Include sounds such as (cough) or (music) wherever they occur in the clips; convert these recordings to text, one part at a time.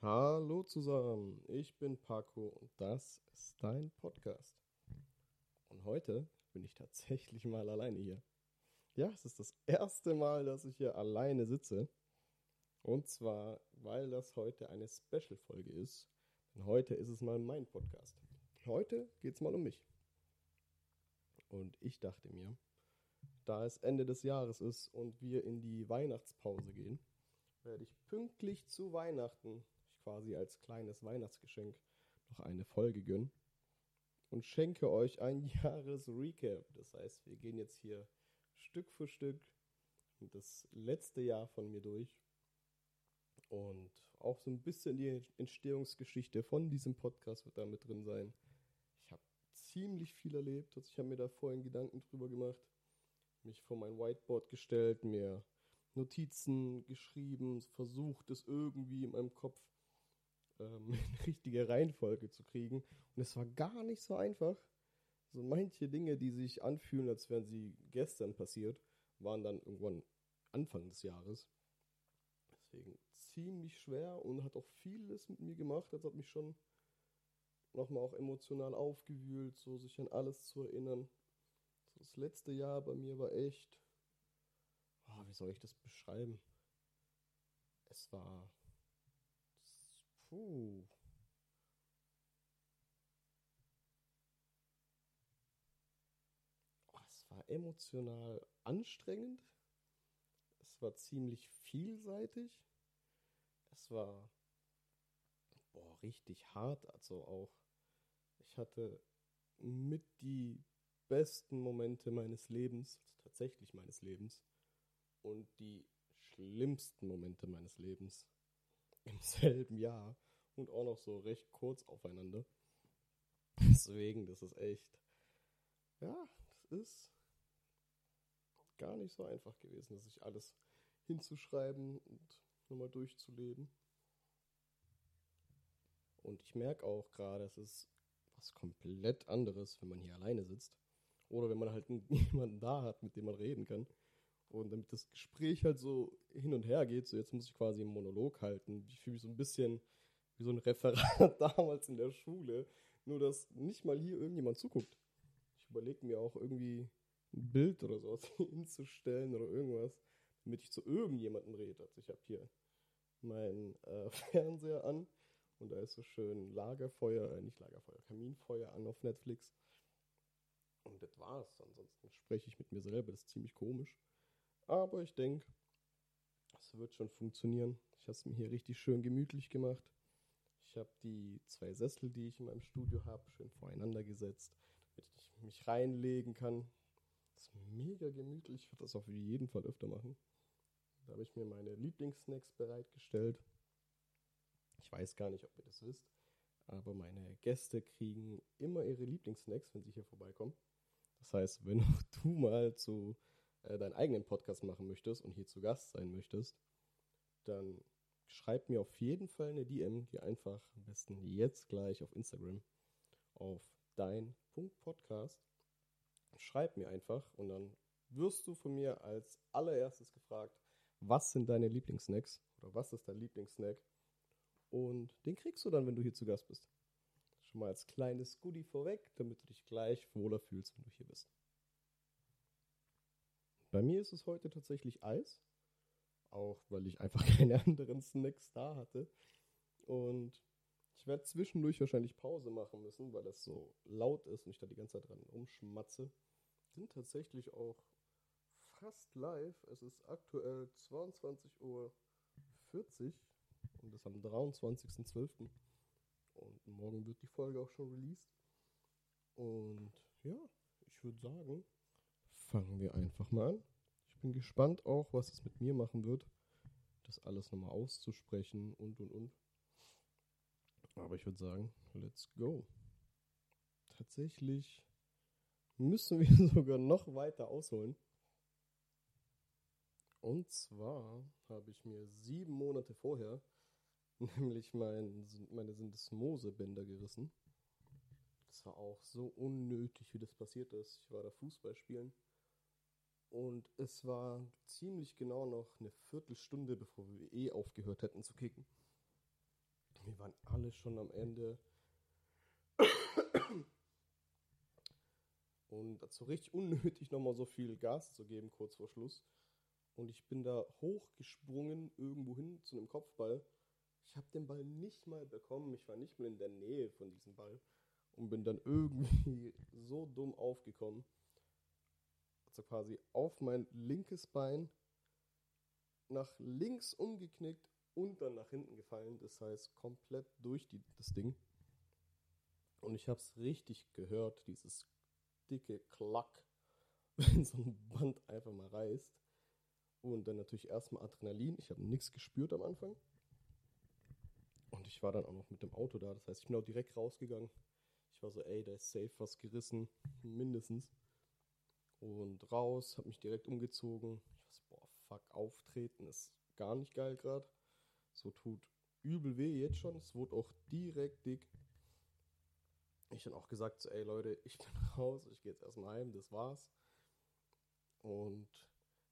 Hallo zusammen, ich bin Paco und das ist dein Podcast. Und heute bin ich tatsächlich mal alleine hier. Ja, es ist das erste Mal, dass ich hier alleine sitze. Und zwar, weil das heute eine Special-Folge ist. Denn heute ist es mal mein Podcast. Heute geht es mal um mich. Und ich dachte mir, da es Ende des Jahres ist und wir in die Weihnachtspause gehen, werde ich pünktlich zu Weihnachten quasi als kleines Weihnachtsgeschenk noch eine Folge gönnen und schenke euch ein (laughs) Jahresrecap. Das heißt, wir gehen jetzt hier Stück für Stück das letzte Jahr von mir durch und auch so ein bisschen die Entstehungsgeschichte von diesem Podcast wird da mit drin sein. Ich habe ziemlich viel erlebt, also ich habe mir da vorhin Gedanken drüber gemacht, mich vor mein Whiteboard gestellt, mir Notizen geschrieben, versucht es irgendwie in meinem Kopf ähm, (laughs) in richtige Reihenfolge zu kriegen. Und es war gar nicht so einfach. So manche Dinge, die sich anfühlen, als wären sie gestern passiert, waren dann irgendwann Anfang des Jahres. Deswegen ziemlich schwer und hat auch vieles mit mir gemacht. Das hat mich schon nochmal auch emotional aufgewühlt, so sich an alles zu erinnern. So das letzte Jahr bei mir war echt, oh, wie soll ich das beschreiben? Es war Puh. Oh, es war emotional anstrengend. Es war ziemlich vielseitig. Es war boah, richtig hart. Also auch, ich hatte mit die besten Momente meines Lebens, also tatsächlich meines Lebens, und die schlimmsten Momente meines Lebens im selben Jahr und auch noch so recht kurz aufeinander. Deswegen, das ist echt, ja, das ist gar nicht so einfach gewesen, sich alles hinzuschreiben und nochmal durchzuleben. Und ich merke auch gerade, es ist was komplett anderes, wenn man hier alleine sitzt. Oder wenn man halt (laughs) niemanden da hat, mit dem man reden kann. Und damit das Gespräch halt so hin und her geht, so jetzt muss ich quasi einen Monolog halten. Ich fühle mich so ein bisschen wie so ein Referat (laughs) damals in der Schule. Nur, dass nicht mal hier irgendjemand zuguckt. Ich überlege mir auch irgendwie ein Bild oder sowas (laughs) hinzustellen oder irgendwas, damit ich zu irgendjemandem rede. Also ich habe hier meinen äh, (laughs) Fernseher an und da ist so schön Lagerfeuer, äh, nicht Lagerfeuer, Kaminfeuer an auf Netflix. Und das war's. Ansonsten spreche ich mit mir selber, das ist ziemlich komisch. Aber ich denke, es wird schon funktionieren. Ich habe es mir hier richtig schön gemütlich gemacht. Ich habe die zwei Sessel, die ich in meinem Studio habe, schön voreinander gesetzt, damit ich mich reinlegen kann. Das ist mega gemütlich. Ich werde das auf jeden Fall öfter machen. Da habe ich mir meine Lieblingssnacks bereitgestellt. Ich weiß gar nicht, ob ihr das wisst, aber meine Gäste kriegen immer ihre Lieblingssnacks, wenn sie hier vorbeikommen. Das heißt, wenn auch du mal zu äh, deinen eigenen Podcast machen möchtest und hier zu Gast sein möchtest, dann schreib mir auf jeden Fall eine DM, die einfach am besten jetzt gleich auf Instagram auf dein.podcast. Schreib mir einfach und dann wirst du von mir als allererstes gefragt, was sind deine Lieblingssnacks oder was ist dein Lieblingssnack? Und den kriegst du dann, wenn du hier zu Gast bist. Schon mal als kleines Goodie vorweg, damit du dich gleich wohler fühlst, wenn du hier bist. Bei mir ist es heute tatsächlich Eis. Auch weil ich einfach (laughs) keine anderen Snacks da hatte. Und ich werde zwischendurch wahrscheinlich Pause machen müssen, weil das so laut ist und ich da die ganze Zeit dran rumschmatze. Sind tatsächlich auch fast live. Es ist aktuell 22.40 Uhr und das am 23.12. Und morgen wird die Folge auch schon released. Und ja, ich würde sagen, fangen wir einfach mal an. Ich bin gespannt auch, was es mit mir machen wird, das alles nochmal auszusprechen und und und. Aber ich würde sagen, let's go. Tatsächlich müssen wir (laughs) sogar noch weiter ausholen. Und zwar habe ich mir sieben Monate vorher (laughs) nämlich mein, meine Syndesmose-Bänder gerissen. Das war auch so unnötig, wie das passiert ist. Ich war da Fußball spielen und es war ziemlich genau noch eine Viertelstunde, bevor wir eh aufgehört hätten zu kicken. waren alle schon am Ende. Und dazu richtig unnötig nochmal so viel Gas zu geben, kurz vor Schluss. Und ich bin da hochgesprungen, irgendwo hin zu einem Kopfball. Ich habe den Ball nicht mal bekommen. Ich war nicht mal in der Nähe von diesem Ball. Und bin dann irgendwie (laughs) so dumm aufgekommen. Also quasi auf mein linkes Bein, nach links umgeknickt und dann nach hinten gefallen. Das heißt, komplett durch die, das Ding. Und ich habe es richtig gehört, dieses dicke Klack, (laughs) wenn so ein Band einfach mal reißt. Und dann natürlich erstmal Adrenalin. Ich habe nichts gespürt am Anfang. Und ich war dann auch noch mit dem Auto da. Das heißt, ich bin auch direkt rausgegangen. Ich war so, ey, da ist safe was gerissen. Mindestens. Und raus, habe mich direkt umgezogen. Ich so, boah, fuck, auftreten ist gar nicht geil gerade. So tut übel weh jetzt schon. Es wurde auch direkt dick. Ich dann auch gesagt, so, ey Leute, ich bin (laughs) raus, ich gehe jetzt erstmal heim, das war's. Und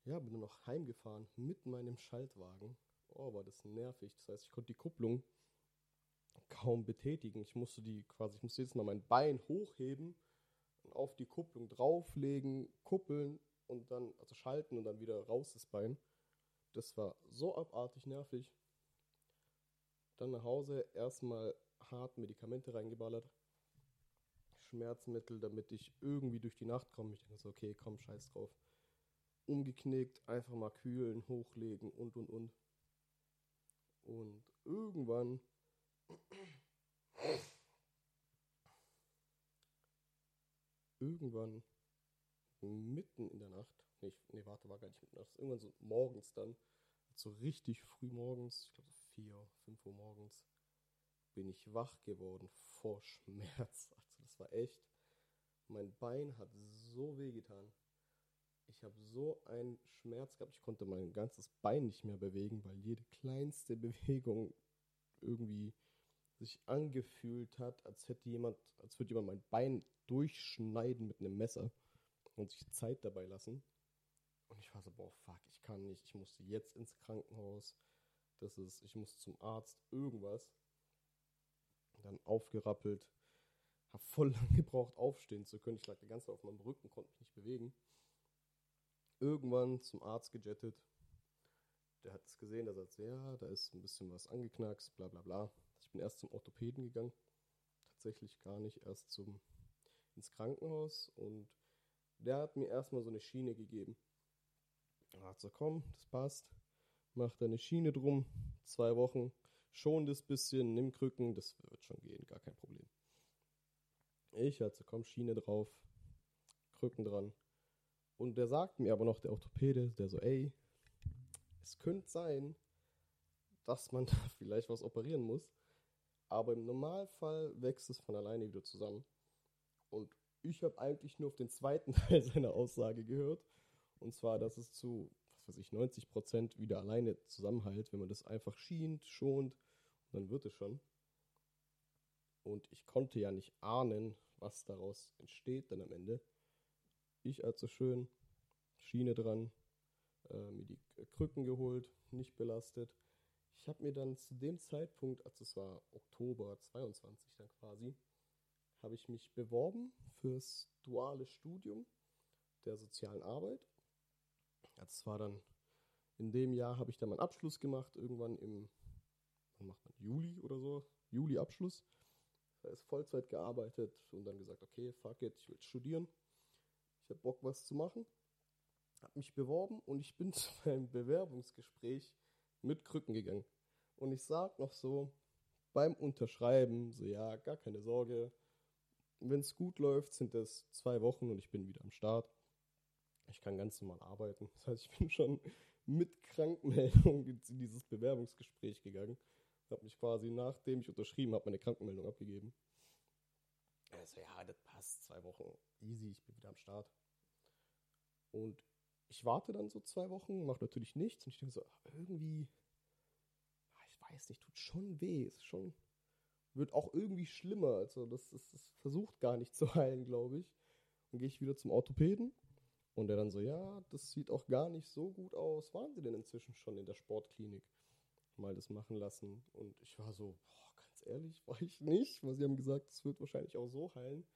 ja, bin nur noch heimgefahren mit meinem Schaltwagen. Oh, war das nervig. Das heißt, ich konnte die Kupplung kaum betätigen. Ich musste die quasi, ich musste jetzt mal mein Bein hochheben, auf die Kupplung drauflegen, kuppeln und dann, also schalten und dann wieder raus das Bein. Das war so abartig nervig. Dann nach Hause erstmal hart Medikamente reingeballert. Schmerzmittel, damit ich irgendwie durch die Nacht komme. Ich denke so, okay, komm, scheiß drauf. Umgeknickt, einfach mal kühlen, hochlegen und und und. Und irgendwann irgendwann mitten in der Nacht, nee, nee warte, war gar nicht mitten in der Nacht, irgendwann so morgens dann, so richtig früh morgens, ich glaube so 4, 5 Uhr morgens, bin ich wach geworden vor Schmerz. (laughs) Also das war echt, mein Bein hat so weh getan. Ich habe so einen Schmerz gehabt, ich konnte mein ganzes Bein nicht mehr bewegen, weil jede kleinste (laughs) Bewegung irgendwie sich angefühlt hat, als hätte jemand, als würde jemand mein Bein durchschneiden mit einem Messer und sich Zeit dabei lassen. Und ich war so, boah, fuck, ich kann nicht, ich musste jetzt ins Krankenhaus. Das ist, ich muss zum Arzt, irgendwas. Dann aufgerappelt, habe voll (laughs) lang gebraucht, aufstehen zu können. Ich lag die ganze Zeit auf meinem Rücken, konnte mich nicht bewegen. Irgendwann zum Arzt gejettet. Der hat es gesehen, der sagt, ja, da ist ein bisschen was angeknackst, bla bla bla. Ich bin erst zum Orthopäden gegangen. Tatsächlich gar nicht erst zum ins Krankenhaus und der hat mir erstmal so eine Schiene gegeben. Er hat so, komm, das passt. Mach deine Schiene drum, zwei Wochen, schon das bisschen, nimm Krücken, das wird schon gehen, gar kein Problem. Ich hatte, so, komm, Schiene drauf, Krücken dran. Und der sagt mir aber noch, der Orthopäde, der so, ey, es könnte sein, dass man (laughs) da vielleicht was operieren muss. Aber im Normalfall wächst es von alleine wieder zusammen. Und ich habe eigentlich nur auf den zweiten (laughs) Teil seiner Aussage gehört. Und zwar, dass es zu, was weiß ich, 90 Prozent wieder alleine zusammenhält, wenn man das einfach schient, schont, dann wird es schon. Und ich konnte ja nicht ahnen, was daraus entsteht dann am Ende. Ich also schön, Schiene dran, äh, mir die Krücken geholt, nicht belastet. Ich habe mir dann zu dem Zeitpunkt, also es war Oktober 22 dann quasi, habe ich mich beworben fürs duale Studium der sozialen Arbeit. Das war dann in dem Jahr habe ich dann meinen Abschluss gemacht, irgendwann im, macht man, Juli oder so, Juli Abschluss. Da ist Vollzeit gearbeitet und dann gesagt, okay, fuck it, ich will studieren. Ich habe Bock, was zu machen. Habe mich beworben und ich bin (laughs) zu meinem Bewerbungsgespräch mit Krücken gegangen. Und ich sag noch so beim Unterschreiben, so ja, gar keine Sorge. Wenn es gut läuft, sind es zwei Wochen und ich bin wieder am Start. Ich kann ganz normal arbeiten. Das heißt, ich bin schon mit Krankmeldung (laughs) in dieses Bewerbungsgespräch gegangen. Habe mich quasi, nachdem ich unterschrieben habe, meine Krankenmeldung abgegeben. Also ja, das passt. Zwei Wochen easy, ich bin wieder am Start. Und ich warte dann so zwei Wochen, mache natürlich nichts und ich denke so, irgendwie, weiß nicht, tut schon weh. Ist schon, wird auch irgendwie schlimmer. Also das, das, das versucht gar nicht (laughs) zu heilen, glaube ich. Dann gehe ich wieder zum Orthopäden und der dann so, ja, das sieht auch gar nicht so gut aus. Waren Sie denn inzwischen schon in der Sportklinik? Mal das machen lassen. Und ich war so, boah, ganz ehrlich, (laughs) war ich nicht, weil sie haben gesagt, es wird wahrscheinlich auch so heilen.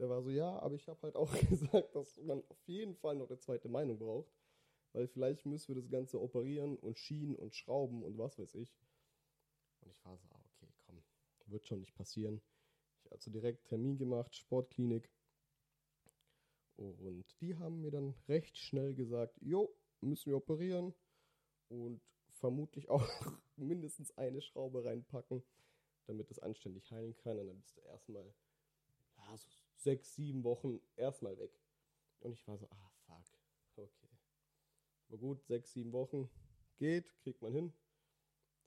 Der war so, ja, aber ich habe halt auch (laughs) gesagt, dass man auf jeden Fall noch eine zweite Meinung braucht, weil vielleicht müssen wir das Ganze operieren und schienen und schrauben und was weiß ich. Und ich war so, ah, okay, komm, wird schon nicht passieren. Ich also direkt Termin gemacht, Sportklinik. Und die haben mir dann recht schnell gesagt, jo, müssen wir operieren und vermutlich auch (laughs) mindestens eine Schraube reinpacken, damit es anständig heilen kann. Und dann bist du erstmal ja, so sechs, sieben Wochen erstmal weg. Und ich war so, ah, fuck, okay. Aber gut, sechs, sieben Wochen geht, kriegt man hin.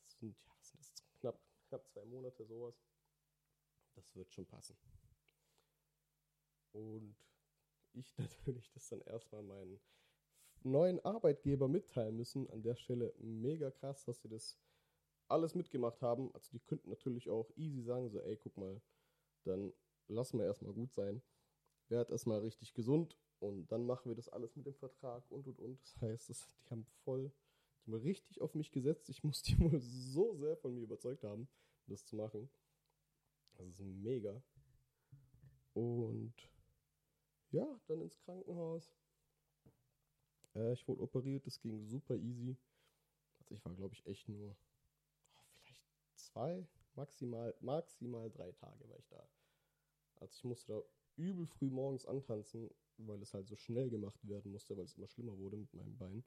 Das sind, ja, das sind knapp, knapp zwei Monate, sowas. Das wird schon passen. Und ich (laughs) natürlich das dann erstmal meinen neuen Arbeitgeber mitteilen müssen. An der Stelle mega krass, dass sie das alles mitgemacht haben. Also die könnten natürlich auch easy sagen, so ey, guck mal, dann lassen wir erstmal gut sein. Werd erstmal richtig gesund und dann machen wir das alles mit dem Vertrag und und und. Das heißt, das, die haben voll, die haben richtig auf mich gesetzt. Ich muss die (laughs) wohl so sehr von mir überzeugt haben, das zu machen. Das ist mega. Und ja, dann ins Krankenhaus. Äh, ich wurde operiert, das ging super easy. Also ich war, glaube ich, echt nur oh, vielleicht zwei, maximal, maximal drei Tage war ich da. Also ich musste da übel früh morgens antanzen, weil es halt so schnell gemacht werden musste, weil es immer schlimmer wurde mit meinem Bein.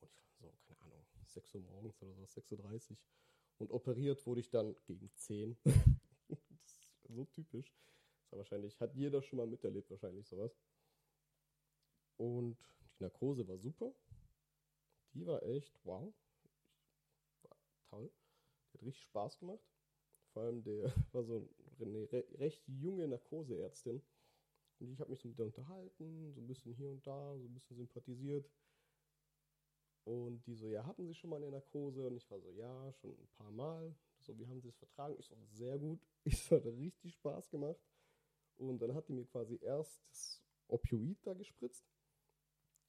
Und ich war so, keine Ahnung, 6 Uhr morgens oder so, 6.30 Uhr. Und operiert wurde ich dann gegen 10. (laughs) das ist so typisch. Das war wahrscheinlich, hat jeder schon mal miterlebt, wahrscheinlich sowas. Und die Narkose war super. Die war echt, wow. War toll. Die hat richtig Spaß gemacht. Vor allem der (laughs) war so eine recht junge Narkoseärztin. Und ich habe mich so mit der unterhalten, so ein bisschen hier und da, so ein bisschen sympathisiert. Und die so, ja, hatten Sie schon mal eine Narkose? Und ich war so, ja, schon ein paar Mal. So, wie haben Sie es vertragen? Ich so, sehr gut. (laughs) Ich so, hat richtig Spaß gemacht. Und dann hat die mir quasi erst das Opioid da gespritzt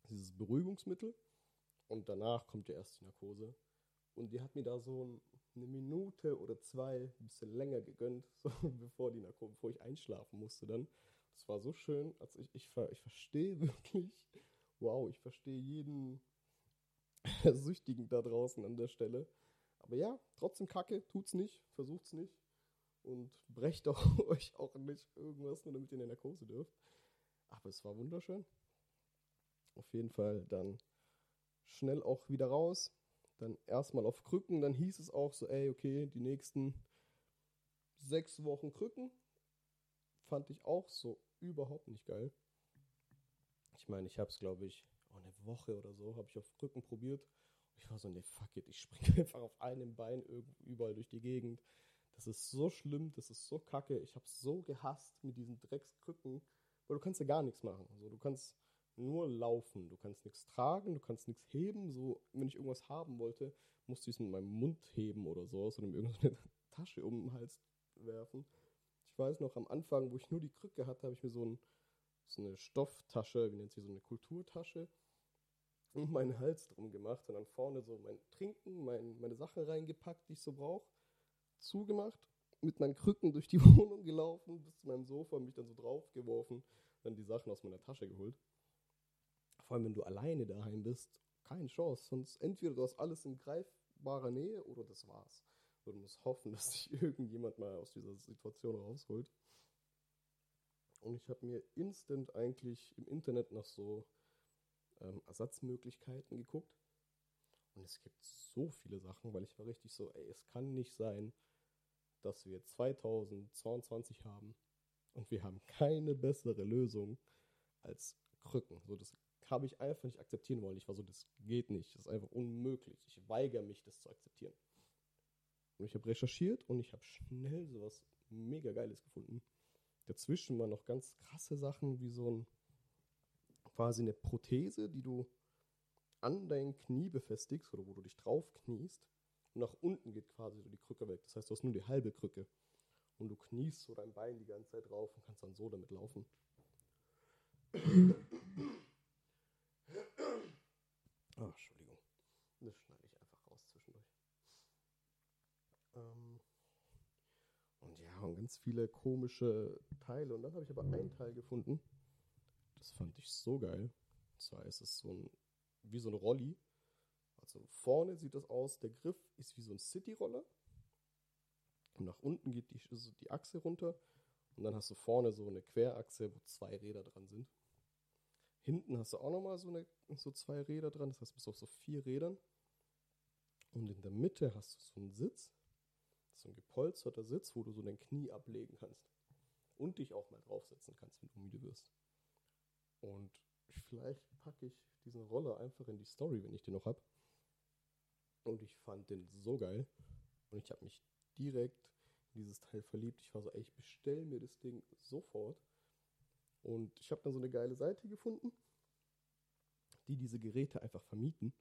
dieses Beruhigungsmittel und danach kommt ja erst die Narkose. Und die hat mir da so eine Minute oder zwei ein bisschen länger gegönnt, (laughs) so, bevor, die Narkose, bevor ich einschlafen musste dann. Das war so schön. Also ich, ich, ich verstehe (laughs) wirklich, wow, ich verstehe jeden (laughs) Süchtigen da draußen an der Stelle. Aber ja, trotzdem Kacke, tut's nicht, versucht's nicht. Und brecht auch euch auch nicht irgendwas, nur damit ihr in der Narkose dürft. Aber es war wunderschön auf jeden Fall dann schnell auch wieder raus. Dann erstmal auf Krücken. Dann hieß es auch so, ey, okay, die nächsten sechs Wochen Krücken. Fand ich auch so überhaupt nicht geil. Ich meine, ich habe es, glaube ich, oh, eine Woche oder so, habe ich auf Krücken probiert. ich war so, ne, fuck it, ich springe (laughs) einfach auf einem Bein überall durch die Gegend. Das ist so schlimm, das ist so kacke. Ich habe so gehasst mit diesen Dreckskrücken, weil du kannst ja gar nichts machen. Also du kannst nur laufen. Du kannst nichts tragen, du kannst nichts heben. So, wenn ich irgendwas haben wollte, musste ich es mit meinem Mund heben oder so, oder mir irgendeine (laughs) Tasche um den Hals werfen. Ich weiß noch, am Anfang, wo ich nur die Krücke hatte, habe ich mir so, ein, so eine Stofftasche, wie nennt sie so eine Kulturtasche, um meinen Hals drum gemacht und dann vorne so mein Trinken, mein, meine Sachen reingepackt, die ich so brauche, zugemacht, mit meinen Krücken durch die (laughs) Wohnung gelaufen, bis zu meinem Sofa, mich dann so draufgeworfen, dann die Sachen aus meiner Tasche geholt. Vor allem, wenn du alleine daheim bist, keine Chance. Sonst entweder du hast alles in greifbarer Nähe oder das war's. du musst hoffen, dass dich (laughs) irgendjemand mal aus dieser Situation rausholt. Und ich habe mir instant eigentlich im Internet nach so ähm, Ersatzmöglichkeiten geguckt. Und es gibt so viele Sachen, weil ich war richtig so, ey, es kann nicht sein, dass wir 2022 haben und wir haben keine bessere Lösung als Krücken. So, das habe ich einfach nicht akzeptieren wollen. Ich war so, das geht nicht, das ist einfach unmöglich. Ich weigere mich, das zu akzeptieren. Und ich habe recherchiert und ich habe schnell sowas mega Geiles gefunden. Dazwischen waren noch ganz krasse Sachen, wie so ein quasi eine Prothese, die du an dein Knie befestigst oder wo du dich drauf kniest. Und nach unten geht quasi so die Krücke weg. Das heißt, du hast nur die halbe Krücke. Und du kniest so dein Bein die ganze Zeit drauf und kannst dann so damit laufen. Oh, Entschuldigung. Das schneide ich einfach raus zwischendurch. Ähm Und ganz viele komische Teile. Und dann habe ich aber einen Teil gefunden. Das fand ich so geil. Und zwar ist es so ein, wie so eine Rolli. Also vorne sieht das aus, der Griff ist wie so ein City-Roller. Und nach unten geht die, also die Achse runter. Und dann hast du vorne so eine Querachse, wo zwei Räder dran sind. Hinten hast du auch nochmal so, so zwei Räder dran. Das heißt, du bist auf so vier Rädern. Und in der Mitte hast du so einen Sitz. So ein gepolsterter Sitz, wo du so dein Knie ablegen kannst. Und dich auch mal draufsetzen kannst, wenn du müde wirst. Und vielleicht packe ich diesen Roller einfach in die Story, wenn ich den noch habe. Und ich fand den so geil. Und ich habe mich direkt in dieses Teil verliebt. Ich war so, ey, ich bestell mir das Ding sofort. Und ich habe dann so eine geile Seite gefunden, die diese Geräte einfach vermieten.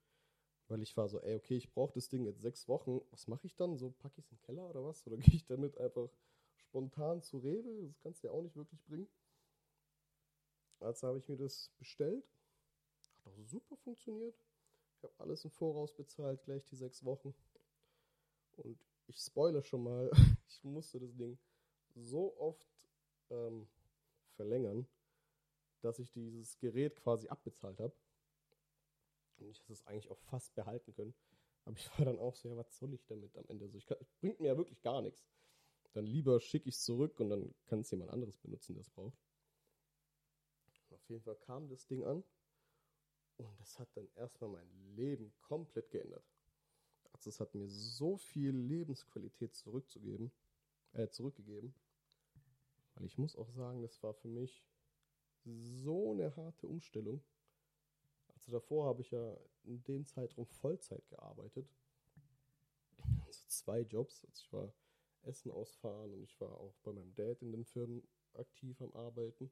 Weil ich war so, ey, okay, ich brauche das Ding jetzt sechs Wochen. Was mache ich dann? So packe ich es in den Keller oder was? Oder (laughs) gehe ich damit einfach spontan zu Rewe? Das kannst du ja auch nicht wirklich bringen. Also habe ich mir das bestellt. Hat auch super funktioniert. Ich habe alles im Voraus bezahlt, gleich die sechs Wochen. Und ich spoilere schon mal, (laughs) ich musste das Ding so oft ähm, verlängern, dass ich dieses Gerät quasi abbezahlt habe. Und ich hätte es eigentlich auch fast behalten können. Aber ich (laughs) war dann auch so, ja, was soll ich damit am Ende? So, ich kann, bringt mir ja wirklich gar nichts. Dann lieber schicke ich es zurück und dann kann es jemand anderes benutzen, der es braucht. Auf jeden Fall kam das Ding an und das hat dann erstmal mein Leben komplett geändert. Also es hat mir so viel Lebensqualität zurückzugeben, äh, zurückgegeben. Weil ich muss auch sagen, das war für mich so eine harte Umstellung. Also davor habe ich ja in dem Zeitraum Vollzeit gearbeitet. Also zwei Jobs. Also ich war Essen ausfahren und ich war auch bei meinem Dad in den Firmen aktiv am Arbeiten.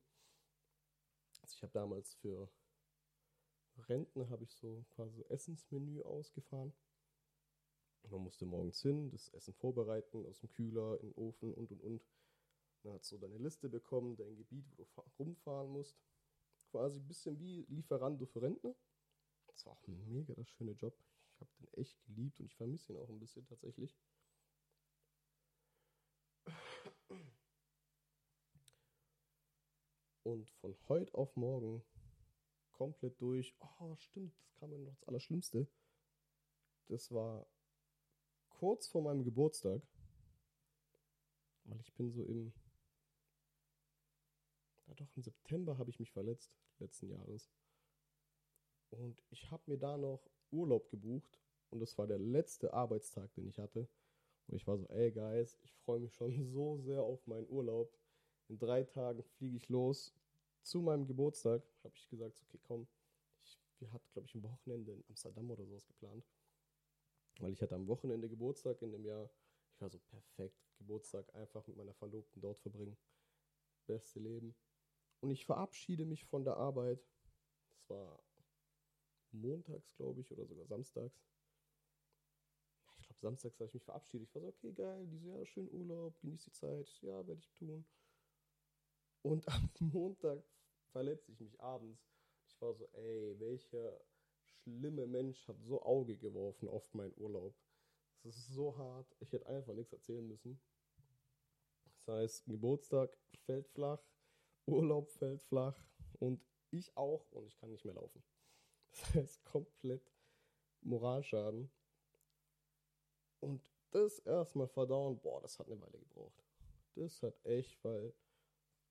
Also ich habe damals für Rentner habe ich so quasi Essensmenü ausgefahren. Man musste morgens hin, das Essen vorbereiten, aus dem Kühler, in den Ofen und und und. Dann hast du deine Liste bekommen, dein Gebiet, wo du rumfahren musst. Quasi ein bisschen wie Lieferando für Rentner. Das war auch ein mega das schöne Job. Ich habe den echt geliebt und ich vermisse ihn auch ein bisschen tatsächlich. Und von heute auf morgen komplett durch. Oh, stimmt, das kam mir noch das Allerschlimmste. Das war kurz vor meinem Geburtstag. Weil ich bin so im. Ja, doch, im September habe ich mich verletzt, letzten Jahres. Und ich habe mir da noch Urlaub gebucht. Und das war der letzte Arbeitstag, den ich hatte. Und ich war so, ey, Guys, ich freue mich schon (laughs) so sehr auf meinen Urlaub. In drei Tagen fliege ich los. Zu meinem Geburtstag habe ich gesagt, okay, komm. Ich, wir hatten, glaube ich, ein Wochenende in Amsterdam oder sowas geplant. Weil ich hatte am Wochenende Geburtstag in dem Jahr. Ich war so perfekt. Geburtstag einfach mit meiner Verlobten dort verbringen. Beste Leben. Und ich verabschiede mich von der Arbeit. Das war montags, glaube ich, oder sogar samstags. Ich glaube, samstags habe ich mich verabschiedet. Ich war so, okay, geil, diese Jahr schön Urlaub, genieß die Zeit. Ja, werde ich tun. Und (laughs) am Montag verletze ich mich abends. Ich war so, ey, welcher schlimme Mensch hat so Auge geworfen auf meinen Urlaub. Das ist so hart. Ich hätte einfach nichts erzählen müssen. Das heißt, Geburtstag fällt flach, Urlaub fällt flach und ich auch und ich kann nicht mehr laufen. (laughs) Das heißt, komplett Moralschaden. Und das erstmal verdauen, boah, das hat eine Weile gebraucht. Das hat echt, weil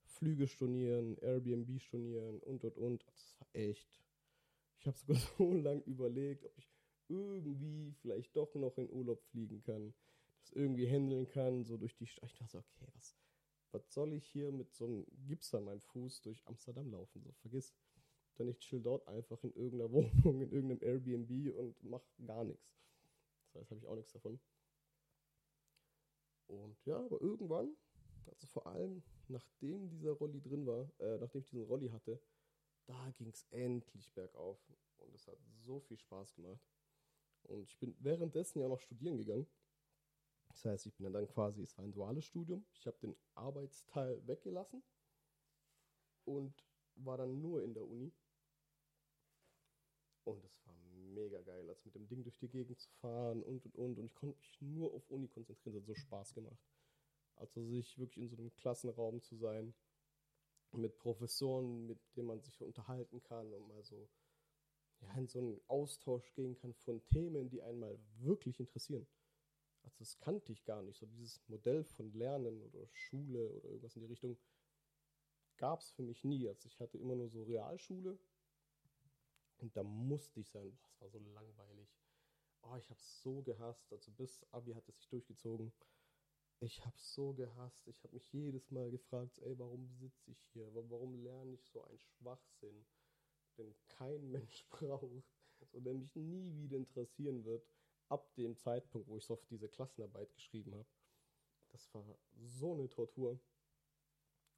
Flüge stornieren, Airbnb stornieren und und und. Das war echt. Ich habe sogar (laughs) so lange überlegt, ob ich irgendwie vielleicht doch noch in Urlaub fliegen kann, das irgendwie handeln kann, so durch die Stadt. Ich dachte so, okay, was, was soll ich hier mit so einem Gips an meinem Fuß durch Amsterdam laufen? So, vergiss. Dann ich chill dort einfach in irgendeiner (laughs) Wohnung, in irgendeinem Airbnb und mach gar nichts. Das heißt, habe ich auch nichts davon. Und ja, aber irgendwann, also vor allem nachdem dieser Rolli drin war, äh, nachdem ich diesen Rolli hatte, da ging es endlich bergauf. Und es hat so viel Spaß gemacht. Und ich bin währenddessen ja noch studieren gegangen. Das heißt, ich bin dann quasi, es war ein duales Studium. Ich habe den Arbeitsteil weggelassen und war dann nur in der Uni. Und es war mega geil, also mit dem Ding durch die Gegend zu fahren und und und. Und ich konnte mich nur auf Uni konzentrieren, das hat so Spaß gemacht. Also sich wirklich in so einem Klassenraum zu sein, mit Professoren, mit denen man sich unterhalten kann und mal so ja, in so einen Austausch gehen kann von Themen, die einen mal wirklich interessieren. Also das kannte ich gar nicht. So dieses Modell von Lernen oder Schule oder irgendwas in die Richtung gab es für mich nie. Also ich hatte immer nur so Realschule und da musste ich sein. Boah, es war so langweilig. Oh, ich habe es so gehasst. Also bis Abi hat es sich durchgezogen. Ich habe es so gehasst. Ich habe mich jedes Mal gefragt, ey, warum sitze ich hier? Warum lerne ich so einen Schwachsinn, den kein (laughs) Mensch braucht, so der mich nie wieder interessieren wird, ab dem Zeitpunkt, wo ich so auf diese Klassenarbeit geschrieben habe. Das war so eine Tortur.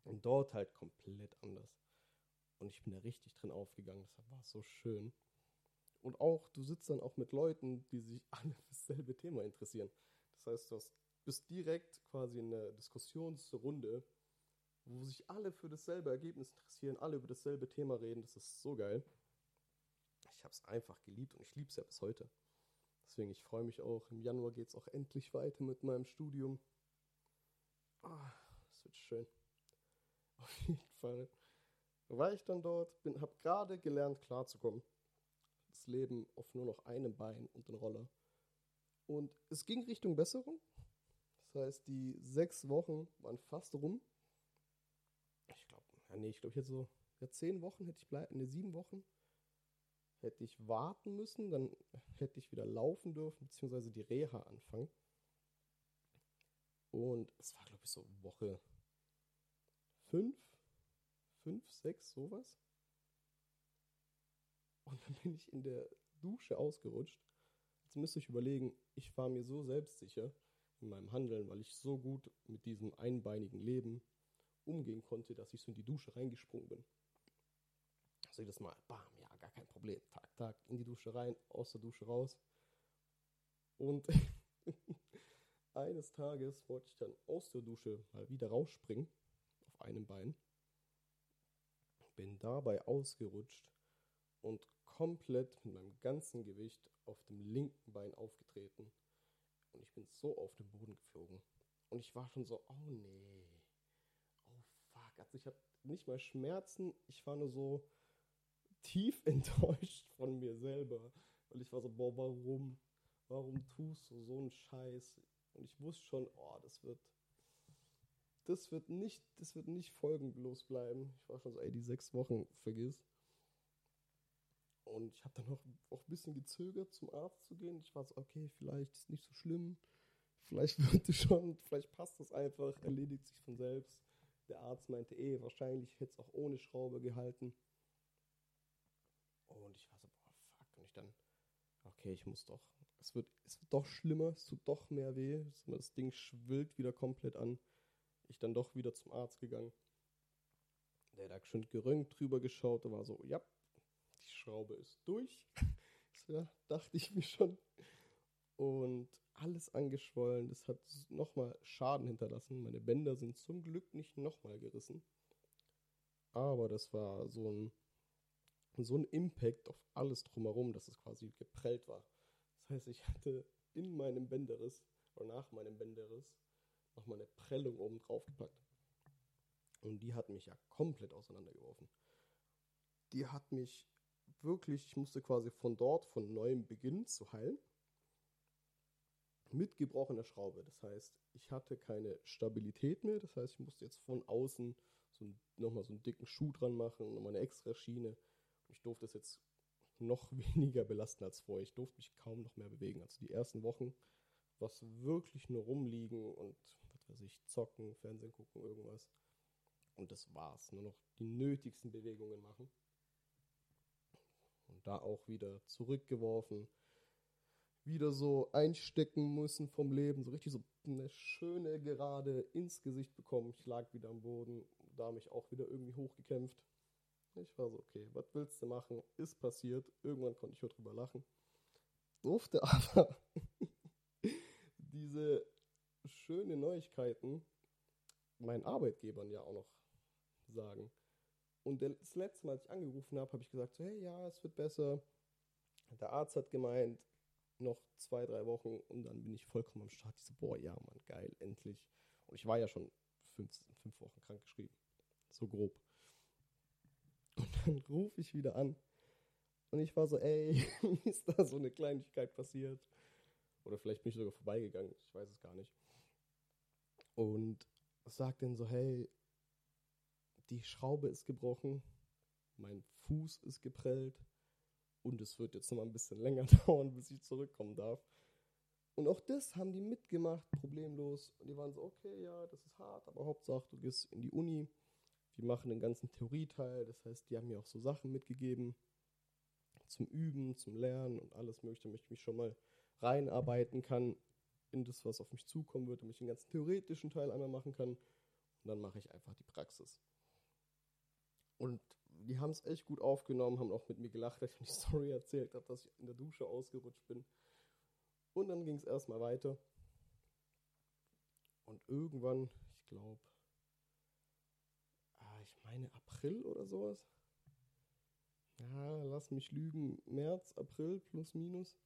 Und dort halt komplett anders. Und ich bin da richtig drin aufgegangen. Das war so schön. Und auch, du sitzt dann auch mit Leuten, die sich (laughs) alle für dasselbe Thema interessieren. Das heißt, du bist direkt quasi in einer Diskussionsrunde, wo sich alle für dasselbe Ergebnis interessieren, alle über dasselbe Thema reden. Das ist so geil. Ich habe es einfach geliebt und ich liebe es ja bis heute. Deswegen, ich freue mich auch. Im Januar geht es auch endlich weiter mit meinem Studium. Oh, das wird schön. (laughs) Auf jeden Fall. War ich dann dort, habe gerade gelernt, klarzukommen. Das Leben auf nur noch einem Bein und den Roller. Und es ging Richtung Besserung. Das heißt, die sechs Wochen waren fast rum. Ich glaube, ja, nee, ich glaube, ich hätte so, ja, zehn Wochen hätte ich bleiben, ne, sieben Wochen hätte ich warten müssen, dann hätte ich wieder laufen dürfen, beziehungsweise die Reha anfangen. Und es war, glaube ich, so Woche fünf, fünf, sechs, sowas. Und dann bin ich in der Dusche ausgerutscht. Jetzt müsst ihr euch überlegen, ich war mir so selbstsicher, in meinem Handeln, weil ich so gut mit diesem einbeinigen Leben umgehen konnte, dass ich so in die Dusche reingesprungen bin. Also jedes Mal, bam, Problem. Tag, Tag, in die Dusche rein, aus der Dusche raus. Und (laughs) eines Tages wollte ich dann aus der Dusche mal wieder rausspringen, auf einem Bein. Bin dabei ausgerutscht und komplett mit meinem ganzen Gewicht auf dem linken Bein aufgetreten und ich bin so auf den Boden geflogen. Und ich war schon so, oh nee. Oh fuck. Also ich hatte nicht mal Schmerzen. Ich war nur so tief (laughs) enttäuscht von mir selber. Weil ich war so, boah, warum? Warum tust du so einen Scheiß? Und ich wusste schon, oh, das wird. Das wird nicht, das wird nicht folgenlos bleiben. Ich war schon so, ey, die sechs Wochen vergiss. Und ich habe dann noch auch ein bisschen gezögert, zum Arzt zu gehen. Ich war so, okay, vielleicht ist nicht so schlimm. Vielleicht (laughs) wird es schon, vielleicht passt das einfach, erledigt sich von selbst. Der Arzt meinte eh, wahrscheinlich hätte es auch ohne Schraube gehalten. Und ich war so, boah, fuck. Und ich dann, okay, ich muss doch. Es wird, es wird doch schlimmer, es tut doch mehr weh. Das Ding schwillt wieder komplett an. Ich dann doch wieder zum Arzt gegangen. Der hat schön gerönt drüber geschaut, der war so, ja, die Schraube ist durch. (laughs) ja, dachte ich mir schon. Und alles angeschwollen. Das hat nochmal Schaden hinterlassen. Meine Bänder sind zum Glück nicht nochmal gerissen. Aber das war so ein, so ein Impact auf alles drumherum, dass es quasi geprellt war. Das heißt, ich hatte in meinem Bänderriss oder nach meinem Bänderriss nochmal eine Prellung oben drauf gepackt. Und die hat mich ja komplett auseinandergeworfen. Die hat mich wirklich, ich musste quasi von dort von neuem beginnen zu heilen. Mit gebrochener Schraube. Das heißt, ich hatte keine Stabilität mehr. Das heißt, ich musste jetzt von außen so nochmal so einen dicken Schuh dran machen, nochmal eine extra Schiene. Ich durfte es jetzt noch (laughs) weniger belasten als vorher. Ich durfte mich kaum noch mehr bewegen. Also die ersten Wochen war es wirklich nur rumliegen und was weiß ich, zocken, Fernsehen gucken, irgendwas. Und das war's. Nur noch die nötigsten Bewegungen machen und da auch wieder zurückgeworfen. Wieder so einstecken müssen vom Leben, so richtig so eine schöne Gerade ins Gesicht bekommen. Ich lag wieder am Boden, da mich auch wieder irgendwie hochgekämpft. Ich war so, okay, was willst du machen? Ist passiert. Irgendwann konnte ich auch drüber lachen. Durfte (laughs) aber diese schönen Neuigkeiten meinen Arbeitgebern ja auch noch sagen. Und das letzte Mal, als ich angerufen habe, habe ich gesagt, so, hey, ja, es wird besser. Der Arzt hat gemeint, noch zwei, drei Wochen und dann bin ich vollkommen am Start. Ich so, boah, ja, Mann, geil, endlich. Und ich war ja schon fünf, fünf Wochen krank geschrieben. So grob. Und dann rufe ich wieder an. Und ich war so, ey, (laughs) wie ist da so eine Kleinigkeit passiert? Oder vielleicht bin ich sogar vorbeigegangen, ich weiß es gar nicht. Und sagt dann so, hey, die Schraube ist gebrochen, mein Fuß ist geprellt und es wird jetzt noch mal ein bisschen länger (laughs) dauern, bis ich zurückkommen darf. Und auch das haben die mitgemacht, problemlos. Und die waren so, okay, ja, das ist hart, aber Hauptsache, du gehst in die Uni. Wir machen den ganzen Theorieteil. Das heißt, die haben mir auch so Sachen mitgegeben zum Üben, zum Lernen und alles mögliche, damit ich mich schon mal reinarbeiten kann in das, was auf mich zukommen wird, damit ich den ganzen theoretischen Teil einmal machen kann. Und dann mache ich einfach die Praxis. Und die haben es echt gut aufgenommen, haben auch mit mir gelacht, als ich die Story erzählt habe, dass ich in der Dusche ausgerutscht bin. Und dann ging es erstmal weiter. Und irgendwann, ich glaube, meine April oder sowas. Ja, lass mich lügen. März, April plus minus.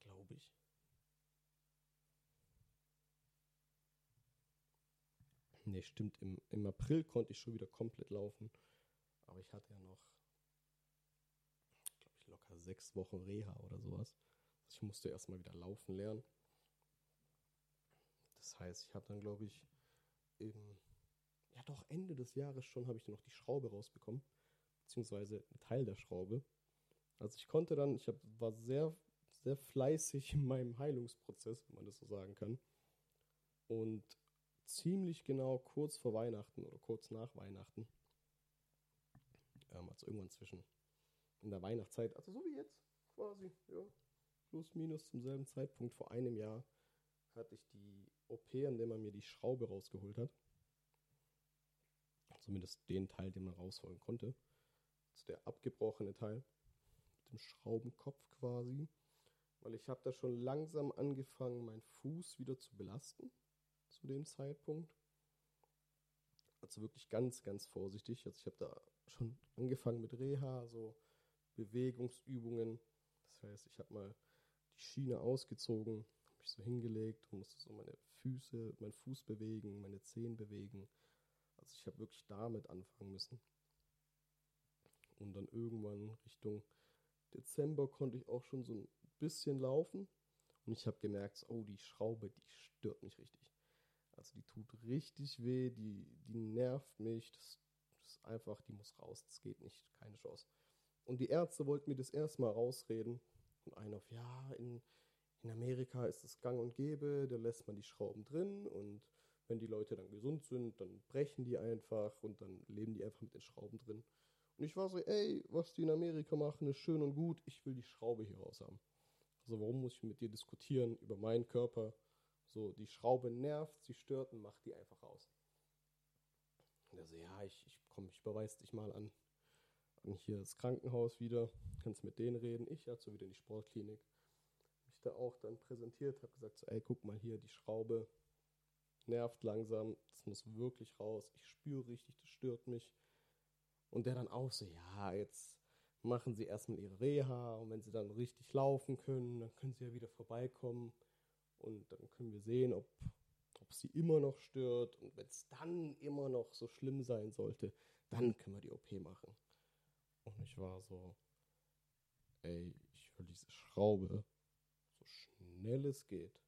Glaube ich. Ne, stimmt. Im, Im April konnte ich schon wieder komplett laufen. Aber ich hatte ja noch, glaube ich, locker sechs Wochen Reha oder sowas. Also ich musste erstmal wieder laufen lernen. Das heißt, ich habe dann, glaube ich, im, ja doch, Ende des Jahres schon habe ich dann noch die Schraube rausbekommen. Beziehungsweise einen Teil der Schraube. Also ich konnte dann, ich hab, war sehr, sehr fleißig in meinem Heilungsprozess, wenn man das so sagen kann. Und ziemlich genau kurz vor Weihnachten oder kurz nach Weihnachten, ähm, also irgendwann zwischen in der Weihnachtszeit, also so wie jetzt quasi, ja, plus minus zum selben Zeitpunkt vor einem Jahr hatte ich die OP, an der man mir die Schraube rausgeholt hat. Zumindest den Teil, den man rausholen konnte. Also der abgebrochene Teil mit dem Schraubenkopf quasi. Weil ich habe da schon langsam angefangen, meinen Fuß wieder zu belasten zu dem Zeitpunkt. Also wirklich ganz, ganz vorsichtig. Also ich habe da schon angefangen mit Reha, so Bewegungsübungen. Das heißt, ich habe mal die Schiene ausgezogen, habe mich so hingelegt und musste so meine Füße, meinen Fuß bewegen, meine Zehen bewegen. Also ich habe wirklich damit anfangen müssen. Und dann irgendwann Richtung Dezember konnte ich auch schon so ein bisschen laufen. Und ich habe gemerkt, oh, die Schraube, die stört mich richtig. Also die tut richtig weh, die, die nervt mich. Das, das ist einfach, die muss raus. Das geht nicht, keine Chance. Und die Ärzte wollten mir das erstmal rausreden. Und einer auf, ja, in, in Amerika ist es gang und gäbe, da lässt man die Schrauben drin und wenn die Leute dann gesund sind, dann brechen die einfach und dann leben die einfach mit den Schrauben drin. Und ich war so, ey, was die in Amerika machen, ist schön und gut, ich will die Schraube hier raus haben. Also warum muss ich mit dir diskutieren über meinen Körper? So, die Schraube nervt, sie stört und macht die einfach raus. Und er so, ja, ich, ich komm, ich überweise dich mal an, an hier das Krankenhaus wieder, kannst mit denen reden. Ich ja so wieder in die Sportklinik. Mich da auch dann präsentiert, habe gesagt, so, ey, guck mal hier, die Schraube nervt langsam, das muss wirklich raus. Ich spüre richtig, das stört mich. Und der dann auch so, ja, jetzt machen sie erstmal ihre Reha und wenn sie dann richtig laufen können, dann können sie ja wieder vorbeikommen. Und dann können wir sehen, ob, ob sie immer noch stört. Und wenn es dann immer noch so schlimm sein sollte, dann können wir die OP machen. Und ich war so, ey, ich will diese Schraube so schnell es geht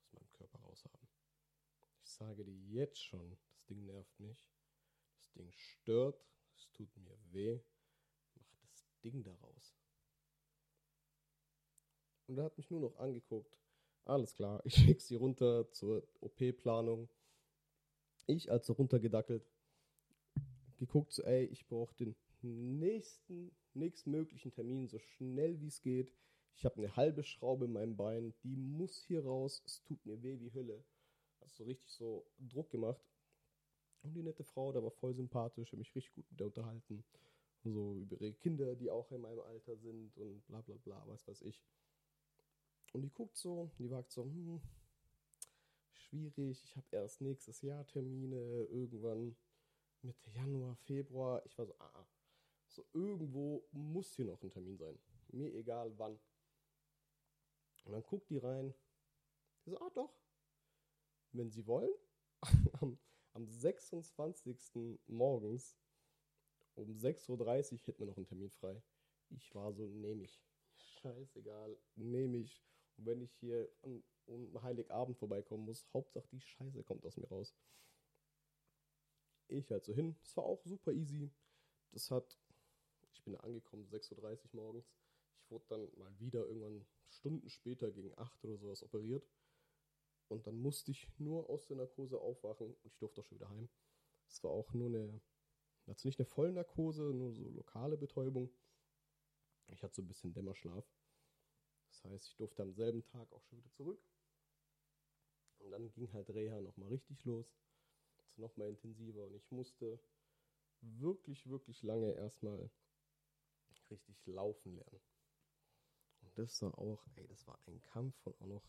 aus meinem Körper raushaben. Ich sage dir jetzt schon, das Ding nervt mich. Das Ding stört, es tut mir weh. Mach das Ding daraus. Und er hat mich nur noch angeguckt alles klar, ich schicke sie runter zur OP-Planung. Ich also runtergedackelt, geguckt, so, ey, ich brauche den nächsten, nächstmöglichen Termin so schnell wie es geht. Ich habe eine halbe Schraube in meinem Bein, die muss hier raus, es tut mir weh wie Hölle. Also so richtig so Druck gemacht. Und die nette Frau, da war voll sympathisch, habe mich richtig gut mit der unterhalten. So über ihre Kinder, die auch in meinem Alter sind und bla bla bla, was weiß ich. Und die guckt so, die wagt so, hm, schwierig, ich habe erst nächstes Jahr Termine, irgendwann Mitte Januar, Februar. Ich war so, ah, ah, so irgendwo muss hier noch ein Termin sein. Mir egal wann. Und dann guckt die rein. Die so, ah doch, wenn Sie wollen, (laughs) am, am 26. morgens um 6.30 Uhr hätten wir noch einen Termin frei. Ich war so, nehme ich. Scheißegal, nehme ich. Und wenn ich hier an, um Heiligabend vorbeikommen muss, Hauptsache die Scheiße kommt aus mir raus. Ich halt so hin. Es war auch super easy. Das hat, ich bin angekommen, 6.30 Uhr morgens. Ich wurde dann mal wieder irgendwann Stunden später gegen 8 oder sowas operiert. Und dann musste ich nur aus der Narkose aufwachen und ich durfte auch schon wieder heim. Es war auch nur eine, also nicht eine Vollnarkose, nur so lokale Betäubung. Ich hatte so ein bisschen Dämmerschlaf. Das heißt, ich durfte am selben Tag auch schon wieder zurück. Und dann ging halt Reha nochmal richtig los. Also nochmal intensiver. Und ich musste wirklich, wirklich lange erstmal richtig laufen lernen. Und das war auch, ey, das war ein Kampf von auch noch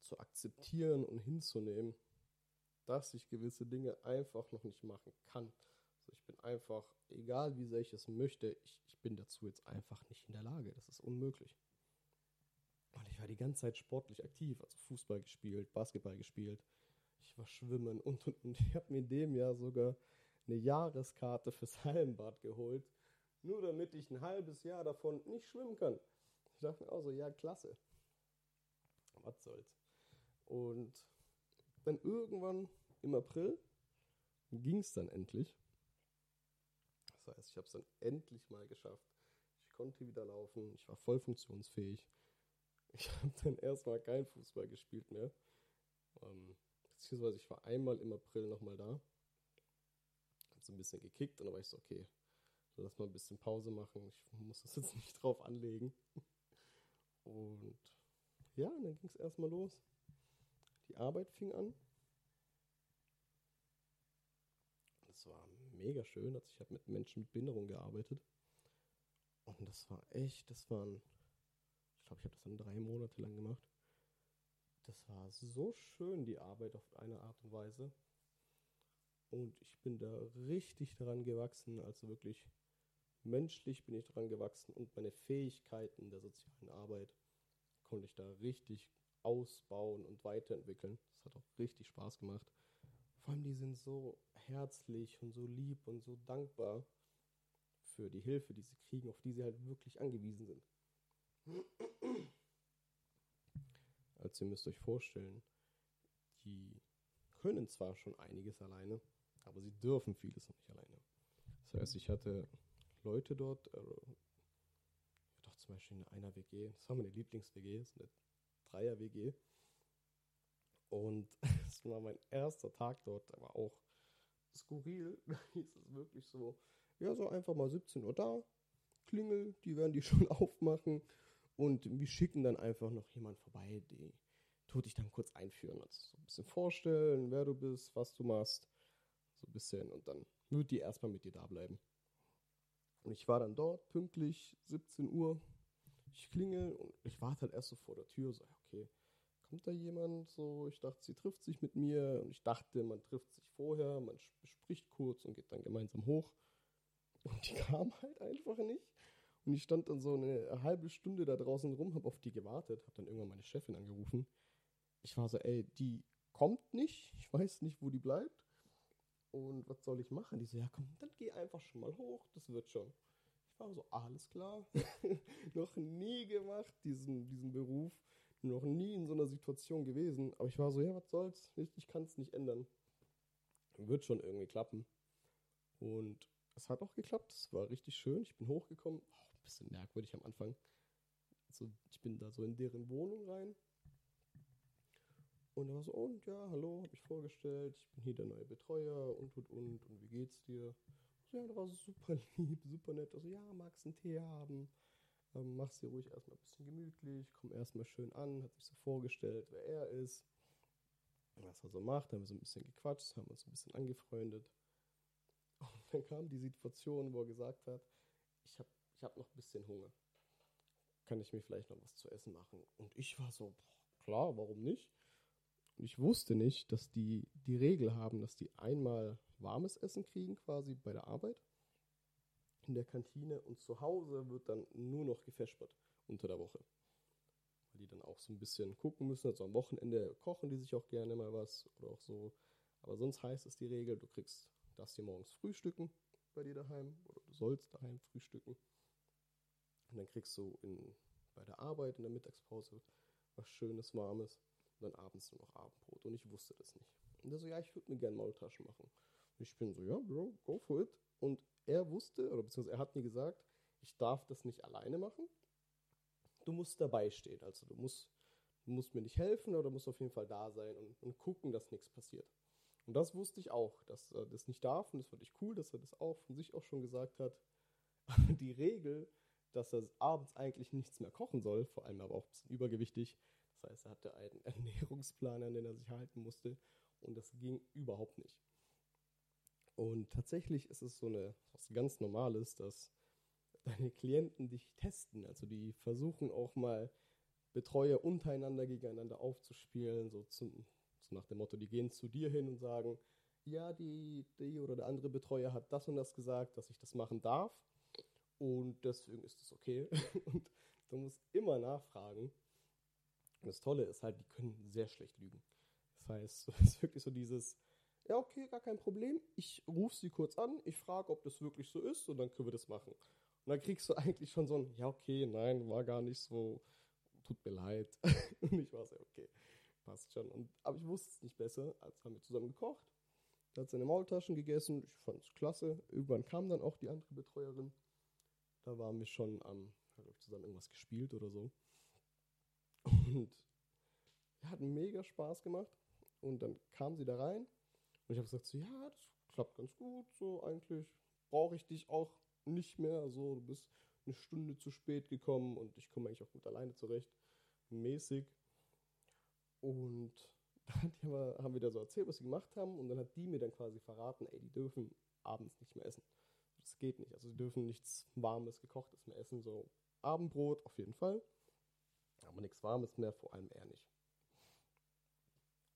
zu akzeptieren und hinzunehmen, dass ich gewisse Dinge einfach noch nicht machen kann. Also ich bin einfach, egal wie sehr ich es möchte, ich, ich bin dazu jetzt einfach nicht in der Lage. Das ist unmöglich. Und ich war die ganze Zeit sportlich aktiv, also Fußball gespielt, Basketball gespielt, ich war schwimmen und und und. Ich habe mir in dem Jahr sogar eine Jahreskarte fürs Hallenbad geholt, nur damit ich ein halbes Jahr davon nicht schwimmen kann. Ich dachte mir auch so, ja, klasse. Was soll's. Und dann irgendwann im April ging es dann endlich. Das heißt, ich habe es dann endlich mal geschafft. Ich konnte wieder laufen, ich war voll funktionsfähig. Ich habe dann erstmal kein Fußball gespielt mehr. Ähm, beziehungsweise ich war einmal im April nochmal da. Hab so ein bisschen gekickt und dann war ich so, okay, lass mal ein bisschen Pause machen. Ich muss das jetzt nicht drauf anlegen. Und ja, dann ging es erstmal los. Die Arbeit fing an. Das war mega schön. Also ich habe mit Menschen mit Behinderung gearbeitet. Und das war echt, das waren, ich glaube, ich habe das dann drei Monate lang gemacht. Das war so schön, die Arbeit auf eine Art und Weise. Und ich bin da richtig daran gewachsen, also wirklich menschlich bin ich daran gewachsen und meine Fähigkeiten der sozialen Arbeit konnte ich da richtig ausbauen und weiterentwickeln. Das hat auch richtig Spaß gemacht. Vor allem, die sind so herzlich und so lieb und so dankbar für die Hilfe, die sie kriegen, auf die sie halt wirklich angewiesen sind. Also ihr müsst euch vorstellen, die können zwar schon einiges alleine, aber sie dürfen vieles noch nicht alleine. Das heißt, ich hatte Leute dort, äh, doch zum Beispiel in einer WG, das war meine Lieblings-WG, das ist eine Dreier-WG. Und (laughs) es war mein erster Tag dort, aber auch skurril. (laughs) Da hieß es wirklich so, ja, so einfach mal 17 Uhr da, Klingel, die werden die (laughs) schon aufmachen. Und wir schicken dann einfach noch jemand vorbei, die tut dich dann kurz einführen. Also so ein bisschen vorstellen, wer du bist, was du machst. So ein bisschen. Und dann wird die erstmal mit dir da bleiben. Und ich war dann dort, pünktlich, 17 Uhr. Ich klingel und ich warte halt erst so vor der Tür, so, okay, kommt da jemand? So, ich dachte, sie trifft sich mit mir und ich dachte, man trifft sich vorher, man bespricht kurz und geht dann gemeinsam hoch. Und die (laughs) kam halt einfach nicht. Und ich stand dann so eine halbe Stunde da draußen rum, habe auf die gewartet, habe dann irgendwann meine Chefin angerufen. Ich war so, ey, die kommt nicht, ich weiß nicht, wo die bleibt. Und was soll ich machen? Die so, ja komm, dann geh einfach schon mal hoch, das wird schon. Ich war so, alles klar. (laughs) noch nie gemacht, diesen, diesen Beruf. Noch nie in so einer Situation gewesen. Aber ich war so, ja, was soll's? Ich, ich kann es nicht ändern. Wird schon irgendwie klappen. Und es hat auch geklappt. Es war richtig schön. Ich bin hochgekommen. Oh, ein bisschen merkwürdig am Anfang. Also ich bin da so in deren Wohnung rein. Und er war so, und ja, hallo, hab mich vorgestellt, ich bin hier der neue Betreuer und und und und wie geht's dir? So, ja, der war super (laughs) lieb, super nett. Also ja, magst einen Tee haben? Ähm, mach's dir ruhig erstmal ein bisschen gemütlich, komm erstmal schön an, hat sich so vorgestellt, wer er ist, was er so macht, haben wir so ein bisschen gequatscht, haben uns ein bisschen angefreundet. (laughs) Und dann kam die Situation, wo er gesagt hat, ich habe ich hab noch ein bisschen Hunger. Kann ich mir vielleicht noch was zu essen machen? Und ich war so, boah, klar, warum nicht? Und ich wusste nicht, dass die die Regel haben, dass die einmal warmes Essen kriegen, quasi bei der Arbeit, in der Kantine und zu Hause wird dann nur noch gefespert unter der Woche. weil die dann auch so ein bisschen gucken müssen. Also am Wochenende kochen die sich auch gerne mal was oder auch so. Aber sonst heißt es die Regel, du kriegst das hier morgens frühstücken bei dir daheim oder du sollst daheim frühstücken. Und dann kriegst du in, bei der Arbeit in der Mittagspause was Schönes, Warmes und dann abends nur noch Abendbrot. Und ich wusste das nicht. Und er so, ja, ich würde mir gerne Maultaschen machen. Und ich bin so, ja, Bro, go for it. Und er wusste, oder beziehungsweise er hat mir gesagt, ich darf das nicht alleine machen. Du musst dabei stehen. Also du musst, du musst mir nicht helfen, aber du musst auf jeden Fall da sein und, und gucken, dass nichts passiert. Und das wusste ich auch, dass er das nicht darf. Und das fand ich cool, dass er das auch von sich auch schon gesagt hat. Aber die Regel, dass er abends eigentlich nichts mehr kochen soll, vor allem aber auch ein bisschen übergewichtig. Das heißt, er hatte einen (laughs) Ernährungsplan, an den er sich halten musste. Und das ging überhaupt nicht. Und tatsächlich ist es so eine, was ganz Normales, dass deine Klienten dich testen. Also die versuchen auch mal Betreuer untereinander gegeneinander aufzuspielen, so, zum, so nach dem Motto, die gehen zu dir hin und sagen, ja, die, die oder der andere Betreuer hat das und das gesagt, dass ich das machen darf und deswegen ist es okay. (laughs) und du musst immer nachfragen. Und das Tolle ist halt, die können sehr schlecht lügen. Das heißt, (laughs) es ist wirklich so dieses, ja, okay, gar kein Problem. Ich rufe sie kurz an, ich frage, ob das wirklich so ist und dann können wir das machen. Und dann kriegst du eigentlich schon so ein, ja, okay, nein, war gar nicht so, tut mir leid. (laughs) und ich war so, okay, passt schon. Und, aber ich wusste es nicht besser, als haben wir zusammen gekocht. Er hat seine Maultaschen gegessen, ich fand es klasse. Irgendwann kam dann auch die andere Betreuerin. Da waren wir schon am, hat zusammen irgendwas gespielt oder so. Und er hat mega Spaß gemacht. Und dann kam sie da rein und ich habe gesagt, so, ja, das klappt ganz gut, so eigentlich brauche ich dich auch nicht mehr, so, du bist eine Stunde zu spät gekommen und ich komme eigentlich auch gut alleine zurecht, mäßig. Und (laughs) dann haben wir da so erzählt, was sie gemacht haben und dann hat die mir dann quasi verraten, ey, die dürfen abends nicht mehr essen. Das geht nicht, also sie dürfen nichts Warmes, Gekochtes mehr essen, so Abendbrot auf jeden Fall, aber nichts Warmes mehr, vor allem eher nicht.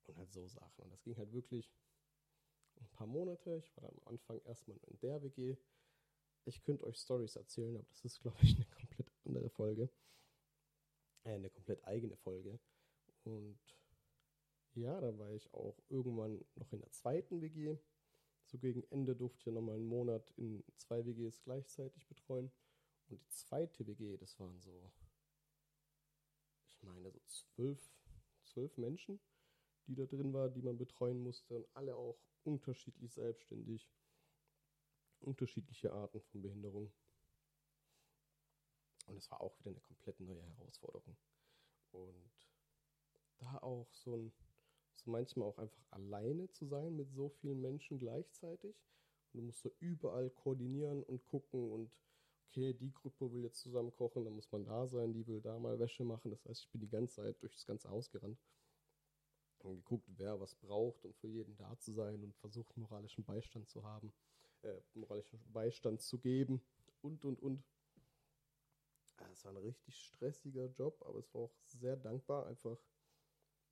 Und halt so Sachen. Und das ging halt wirklich ein paar Monate. Ich war dann am Anfang erstmal in der WG. Ich könnte euch Stories erzählen, aber das ist, glaube ich, eine komplett andere Folge. Äh, eine komplett eigene Folge. Und ja, da war ich auch irgendwann noch in der zweiten WG. So gegen Ende durfte ich nochmal einen Monat in zwei WGs gleichzeitig betreuen. Und die zweite WG, das waren so, ich meine, so zwölf, zwölf Menschen, die da drin waren, die man betreuen musste. Und alle auch unterschiedlich selbstständig, unterschiedliche Arten von Behinderung. Und es war auch wieder eine komplett neue Herausforderung. Und da auch so ein, so manchmal auch einfach alleine zu sein mit so vielen Menschen gleichzeitig. Und du musst so überall koordinieren und gucken und okay, die Gruppe will jetzt zusammen kochen, dann muss man da sein, die will da mal Wäsche machen. Das heißt, ich bin die ganze Zeit durch das ganze Haus gerannt und geguckt, wer was braucht und für jeden da zu sein und versucht, moralischen Beistand zu haben, äh, moralischen Beistand zu geben und, und, und. Es war ein richtig stressiger Job, aber es war auch sehr dankbar, einfach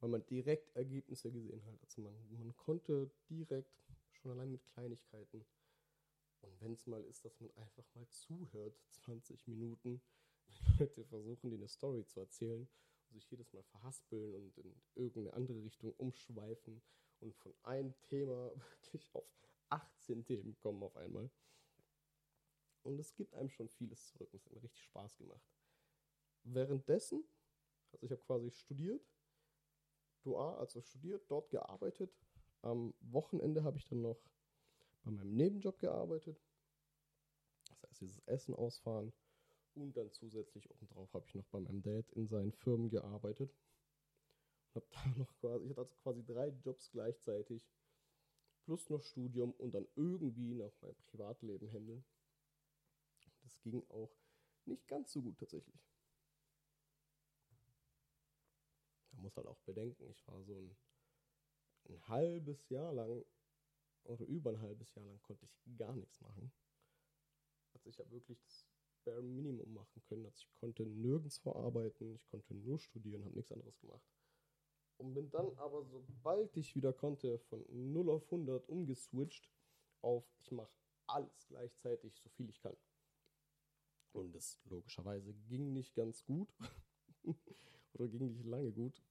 weil man direkt Ergebnisse gesehen hat. Also man, man konnte direkt, schon allein mit Kleinigkeiten, und wenn es mal ist, dass man einfach mal zuhört, 20 Minuten, (laughs) wenn Leute versuchen, dir eine Story zu erzählen sich jedes Mal verhaspeln und in irgendeine andere Richtung umschweifen und von einem Thema (laughs) wirklich auf 18 Themen kommen auf einmal. Und es gibt einem schon vieles zurück und es hat mir richtig Spaß gemacht. Währenddessen, also ich habe quasi studiert, dual, also studiert, dort gearbeitet. Am Wochenende habe ich dann noch bei meinem Nebenjob gearbeitet. Das heißt, dieses Essen ausfahren und dann zusätzlich obendrauf habe ich noch bei meinem Dad in seinen Firmen gearbeitet. Hab (laughs) da noch quasi, ich hatte also quasi drei Jobs gleichzeitig. Plus noch Studium und dann irgendwie noch mein Privatleben handeln. Das ging auch nicht ganz so gut tatsächlich. Man muss halt auch bedenken, ich war so ein, ein halbes Jahr lang oder über ein halbes Jahr lang konnte ich gar nichts machen. Also ich habe wirklich das Bare Minimum machen können. Also ich konnte nirgendwo arbeiten, ich konnte nur studieren, habe nichts anderes gemacht. Und bin dann aber, sobald ich wieder konnte, von 0 auf 100 umgeswitcht auf, ich mache alles gleichzeitig, so viel ich kann. Und das logischerweise ging nicht ganz gut. (laughs) oder ging nicht lange gut.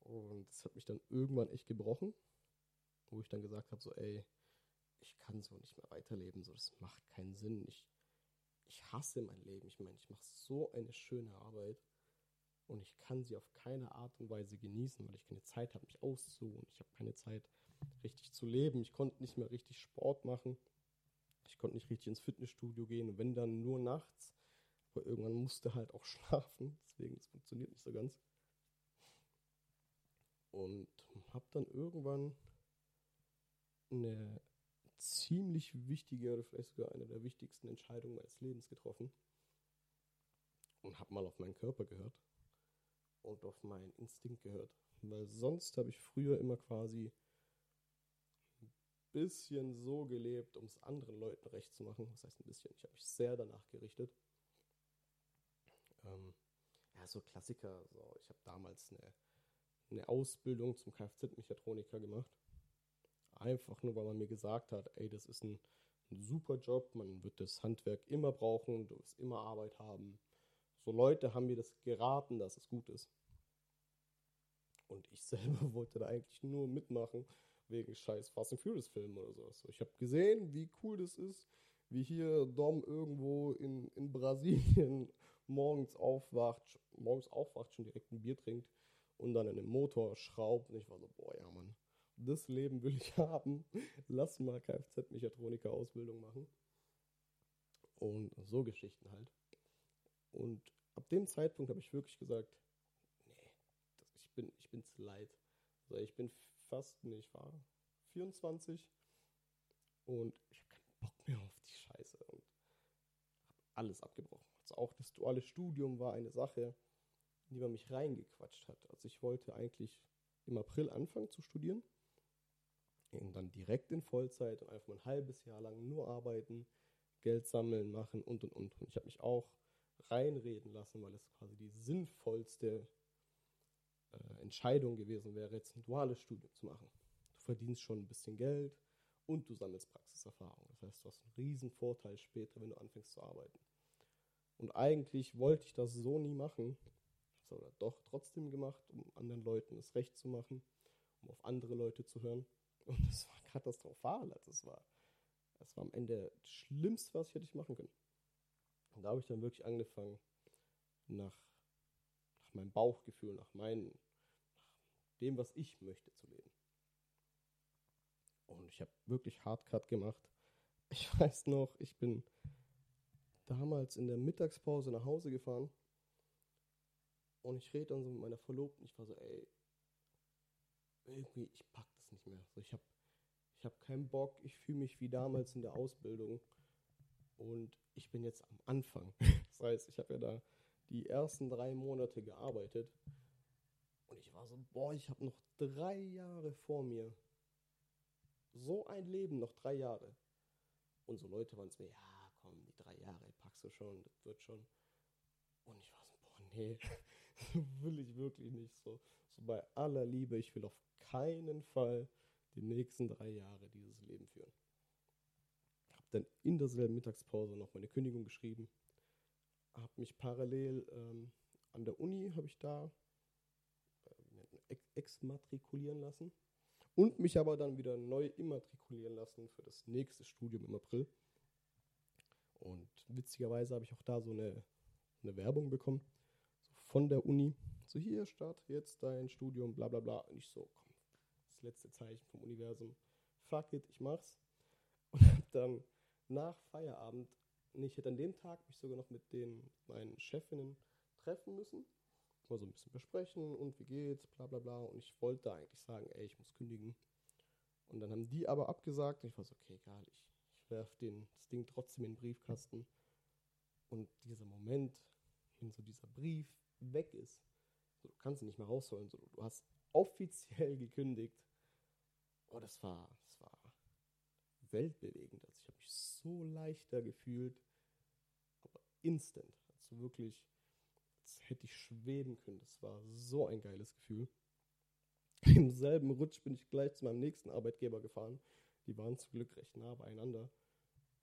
Und das hat mich dann irgendwann echt gebrochen, wo ich dann gesagt habe, so, ey, ich kann so nicht mehr weiterleben, so, das macht keinen Sinn. Ich, ich hasse mein Leben. Ich meine, ich mache so eine schöne Arbeit und ich kann sie auf keine Art und Weise genießen, weil ich keine Zeit habe, mich auszuruhen. Ich habe keine Zeit, richtig zu leben. Ich konnte nicht mehr richtig Sport machen. Ich konnte nicht richtig ins Fitnessstudio gehen wenn dann nur nachts. Aber irgendwann musste halt auch (laughs) schlafen, deswegen es funktioniert nicht so ganz. Und habe dann irgendwann eine ziemlich wichtige oder vielleicht sogar eine der wichtigsten Entscheidungen meines Lebens getroffen und habe mal auf meinen Körper gehört und auf meinen Instinkt gehört. Weil sonst habe ich früher immer quasi ein bisschen so gelebt, um es anderen Leuten recht zu machen. Das heißt ein bisschen, ich habe mich sehr danach gerichtet. Ähm, ja, so Klassiker. So, ich habe damals eine, eine Ausbildung zum Kfz-Mechatroniker gemacht. Einfach nur, weil man mir gesagt hat, ey, das ist ein, ein super Job, man wird das Handwerk immer brauchen, du wirst immer Arbeit haben. So Leute haben mir das geraten, dass es gut ist. Und ich (laughs) selber wollte da eigentlich nur mitmachen, wegen scheiß Fast and Furious Filmen oder sowas. Ich habe gesehen, wie cool das ist, wie hier Dom irgendwo in, in Brasilien (laughs) morgens aufwacht, morgens aufwacht, schon direkt ein Bier trinkt und dann in den Motor schraubt. Und ich war so, boah, ja, Mann, das Leben will ich (laughs) haben. Lass mal Kfz-Mechatroniker-Ausbildung machen. Und so Geschichten halt. Und ab dem Zeitpunkt habe ich wirklich gesagt, nee, das, ich, bin, ich bin zu leid. Also ich bin fast, nee, ich war 24 und ich habe keinen Bock mehr auf die Scheiße und habe alles abgebrochen. Also auch das duale Studium war eine Sache, in die man mich reingequatscht hat. Also ich wollte eigentlich im April anfangen zu studieren und dann direkt in Vollzeit und einfach mal ein halbes Jahr lang nur arbeiten, Geld sammeln, machen und und und. Und ich habe mich auch reinreden lassen, weil es quasi die sinnvollste äh, Entscheidung gewesen wäre, jetzt ein duales Studium zu machen. Du verdienst schon ein bisschen Geld und du sammelst Praxiserfahrung. Das heißt, du hast einen riesen Vorteil später, wenn du anfängst zu arbeiten. Und eigentlich wollte ich das so nie machen. Habe es doch trotzdem gemacht, um anderen Leuten es recht zu machen, um auf andere Leute zu hören. Und es war katastrophal. Also es war, es war am Ende das Schlimmste, was ich hätte machen können. Und da habe ich dann wirklich angefangen, nach, nach meinem Bauchgefühl, nach, meinen, nach dem, was ich möchte, zu leben. Und ich habe wirklich Hardcut gemacht. Ich (laughs) weiß noch, ich bin damals in der Mittagspause nach Hause gefahren und ich rede dann so mit meiner Verlobten. Ich war so, ey, irgendwie, ich pack das nicht mehr. So, ich habe ich hab keinen Bock, ich fühle mich wie damals in der Ausbildung. Und ich bin jetzt am Anfang. (laughs) Das heißt, ich habe ja da die ersten drei Monate gearbeitet. Und ich war so, boah, ich habe noch drei Jahre vor mir. So ein Leben, noch drei Jahre. Und so Leute waren es mir, ja, komm, die drei Jahre packst du schon, das wird schon. Und ich war so, boah, nee, (laughs) will ich wirklich nicht. So, so bei aller Liebe, ich will auf keinen Fall die nächsten drei Jahre dieses Leben führen dann in derselben Mittagspause noch meine Kündigung geschrieben. Habe mich parallel ähm, an der Uni, habe ich da äh, exmatrikulieren lassen und mich aber dann wieder neu immatrikulieren lassen für das nächste Studium im April. Und witzigerweise habe ich auch da so eine, eine Werbung bekommen so von der Uni. So hier, start jetzt dein Studium, bla bla bla. Und ich so, komm, das letzte Zeichen vom Universum. Fuck it, ich mach's. (laughs) Und habe dann nach Feierabend, ich hätte an dem Tag mich sogar noch mit den meinen Chefinnen treffen müssen, mal so ein bisschen besprechen und wie geht's, bla bla bla. Und ich wollte eigentlich sagen, ey, ich muss kündigen. Und dann haben die aber abgesagt. Und ich war so, okay, egal, ich, ich werfe das Ding trotzdem in den Briefkasten. Und dieser Moment, wenn so dieser Brief weg ist, so, du kannst ihn nicht mehr rausholen, so, du hast offiziell gekündigt. Oh, das war, das war weltbewegend. Also ich habe mich so leichter gefühlt, aber instant. Also wirklich, als hätte ich schweben können. Das war so ein geiles Gefühl. (laughs) Im selben Rutsch bin ich gleich zu meinem nächsten Arbeitgeber gefahren. Die waren zum Glück recht nah beieinander.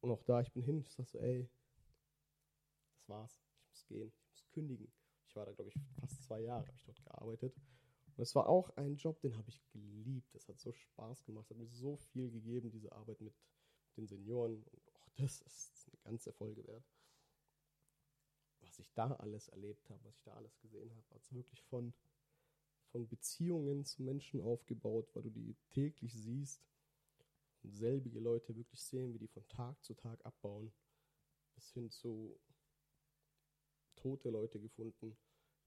Und auch da, ich bin hin, ich sag so, ey, das war's. Ich muss gehen, ich muss kündigen. Ich war da, glaube ich, fast zwei Jahre habe ich dort gearbeitet. Und es war auch ein Job, den habe ich geliebt. Das hat so Spaß gemacht, hat mir so viel gegeben, diese Arbeit mit den Senioren. Und auch das ist eine ganze Folge wert. Was ich da alles erlebt habe, was ich da alles gesehen habe, hat es wirklich von, von Beziehungen zu Menschen aufgebaut, weil du die täglich siehst und selbige Leute wirklich sehen, wie die von Tag zu Tag abbauen, bis hin zu tote Leute gefunden,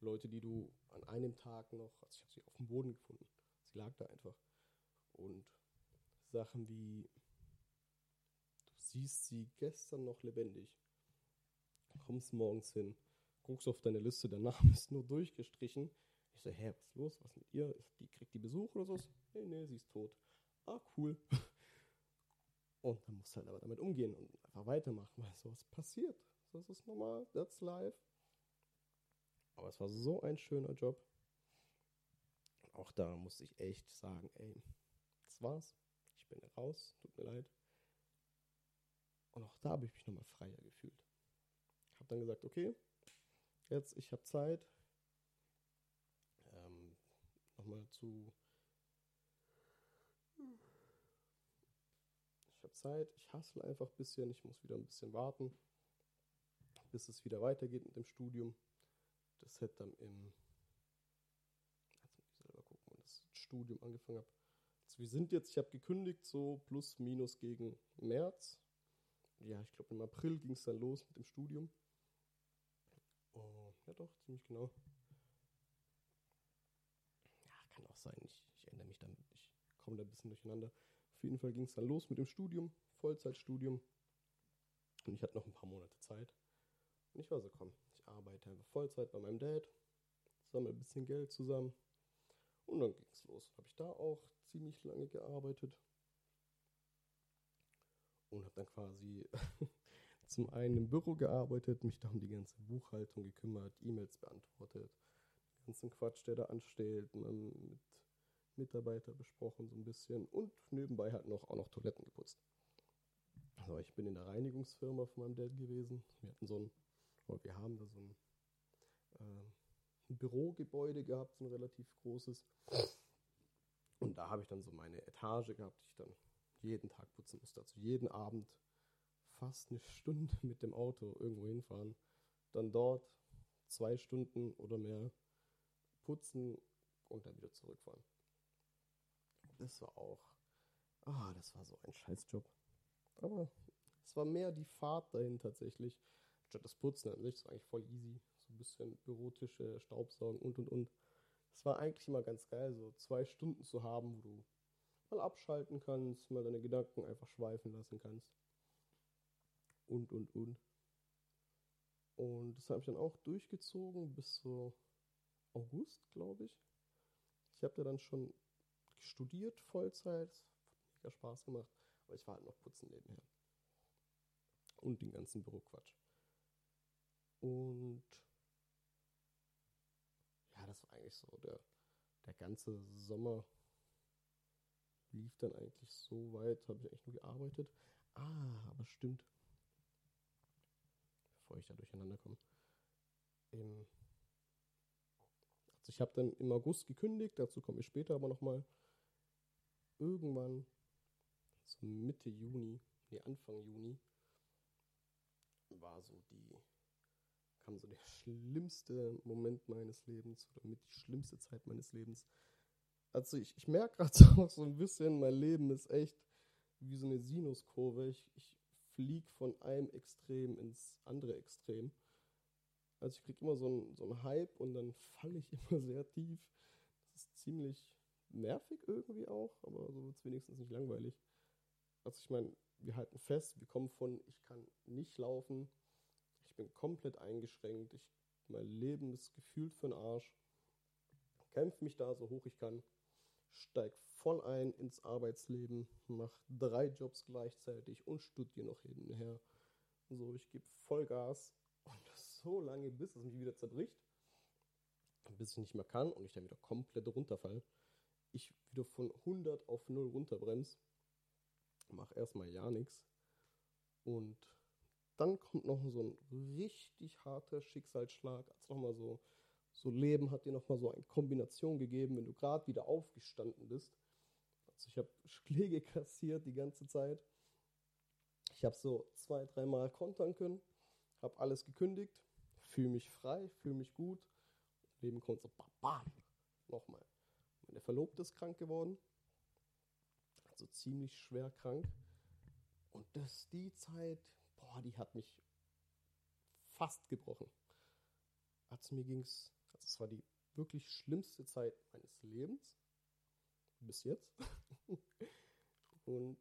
Leute, die du an einem Tag noch, also ich habe sie auf dem Boden gefunden, sie lag da einfach. Und Sachen wie, du siehst sie gestern noch lebendig, kommst morgens hin, guckst auf deine Liste, der Name ist nur durchgestrichen. Ich so, hä, was ist los? Was mit ihr? Die kriegt die Besuch oder so? Nee, nee, sie ist tot. Ah, cool. (laughs) Und dann musst du halt aber damit umgehen und einfach weitermachen, weil sowas passiert. Das ist normal, that's life. Aber es war so ein schöner Job. Auch da musste ich echt sagen, ey, das war's. Ich bin raus, tut mir leid. Und auch da habe ich mich nochmal freier gefühlt. Ich Habe dann gesagt, okay, jetzt, ich habe Zeit. Ähm, nochmal zu. Ich habe Zeit, ich hassle einfach ein bisschen, ich muss wieder ein bisschen warten, bis es wieder weitergeht mit dem Studium das hätte dann im, ich selber gucken, wann das Studium angefangen habe. Also wir sind jetzt, ich habe gekündigt, so plus minus gegen März. Ja, ich glaube im April ging es dann los mit dem Studium. Oh, ja doch, ziemlich genau. Ja, kann auch sein, ich, ich ändere mich dann, ich komme da ein bisschen durcheinander. Auf jeden Fall ging es dann los mit dem Studium, Vollzeitstudium. Und ich hatte noch ein paar Monate Zeit. Und ich war so, komm, arbeite einfach Vollzeit bei meinem Dad, sammle ein bisschen Geld zusammen und dann ging es los. Habe ich da auch ziemlich lange gearbeitet und habe dann quasi (laughs) zum einen im Büro gearbeitet, mich da um die ganze Buchhaltung gekümmert, E-Mails beantwortet, den ganzen Quatsch, der da ansteht, mit Mitarbeiter besprochen so ein bisschen und nebenbei halt noch auch noch Toiletten geputzt. Also ich bin in der Reinigungsfirma von meinem Dad gewesen. Wir hatten so ein aber wir haben da so ein, äh, ein Bürogebäude gehabt, so ein relativ großes. Und da habe ich dann so meine Etage gehabt, die ich dann jeden Tag putzen musste. Also jeden Abend fast eine Stunde mit dem Auto irgendwo hinfahren. Dann dort zwei Stunden oder mehr putzen und dann wieder zurückfahren. Das war auch, ah, das war so ein Scheißjob. Aber es war mehr die Fahrt dahin tatsächlich statt das Putzen an sich, das war eigentlich voll easy. So ein bisschen Bürotische, Staubsaugen und und und. Es war eigentlich immer ganz geil, so zwei Stunden zu haben, wo du mal abschalten kannst, mal deine Gedanken einfach schweifen lassen kannst. Und und und. Und das habe ich dann auch durchgezogen bis so August, glaube ich. Ich habe da dann schon studiert, Vollzeit. Hat mega Spaß gemacht. Aber ich war halt noch putzen nebenher. Und den ganzen Büroquatsch. Und ja, das war eigentlich so der, der ganze Sommer lief dann eigentlich so weit, habe ich eigentlich nur gearbeitet. Ah, aber stimmt. Bevor ich da durcheinander komme. Ähm, also ich habe dann im August gekündigt, dazu komme ich später aber nochmal. Irgendwann, so Mitte Juni, nee, Anfang Juni, war so die kam so der schlimmste Moment meines Lebens oder mit die schlimmste Zeit meines Lebens. Also ich, ich merke gerade (laughs) so, so ein bisschen, mein Leben ist echt wie so eine Sinuskurve. Ich, ich fliege von einem Extrem ins andere Extrem. Also ich kriege immer so einen so Hype und dann falle ich (laughs) immer sehr tief. Das ist ziemlich nervig irgendwie auch, aber so wird es wenigstens nicht langweilig. Also ich meine, wir halten fest, wir kommen von ich kann nicht laufen bin komplett eingeschränkt. Ich, mein Leben ist gefühlt für den Arsch. Kämpfe mich da so hoch ich kann. Steig voll ein ins Arbeitsleben. Mach drei Jobs gleichzeitig und studiere noch nebenher. So, ich gebe Vollgas und so lange, bis es mich wieder zerbricht. Bis ich nicht mehr kann und ich dann wieder komplett runterfall. Ich wieder von 100 auf 0 runterbremse. Mach erstmal ja nichts. Und dann kommt noch so ein richtig harter Schicksalsschlag, als nochmal so, so Leben hat dir nochmal so eine Kombination gegeben, wenn du gerade wieder aufgestanden bist. Also ich habe Schläge (laughs) kassiert die ganze Zeit. Ich habe so zwei, dreimal kontern können, habe alles gekündigt, fühle mich frei, fühle mich gut. Leben kommt so bam, bam, nochmal. Meine Verlobte ist krank geworden, also ziemlich schwer krank. Und das, die Zeit, boah, die hat mich fast gebrochen. Also mir ging es, also es war die wirklich schlimmste Zeit meines Lebens. Bis jetzt. (laughs) Und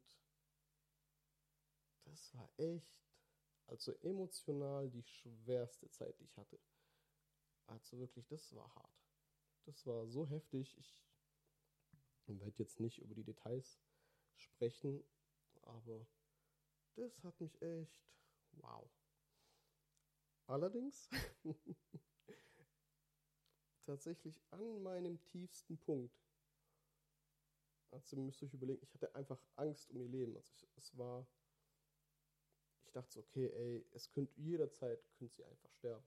das war echt, also emotional die schwerste Zeit, die ich hatte. Also wirklich, das war hart. Das war so heftig. Ich werde jetzt nicht über die Details sprechen, aber das hat mich echt, wow. Allerdings (laughs) tatsächlich an meinem tiefsten Punkt. Also müsst ihr überlegen, ich hatte einfach Angst um ihr Leben. Also ich, es war, ich dachte so, okay, ey, es könnte jederzeit könnte sie einfach sterben.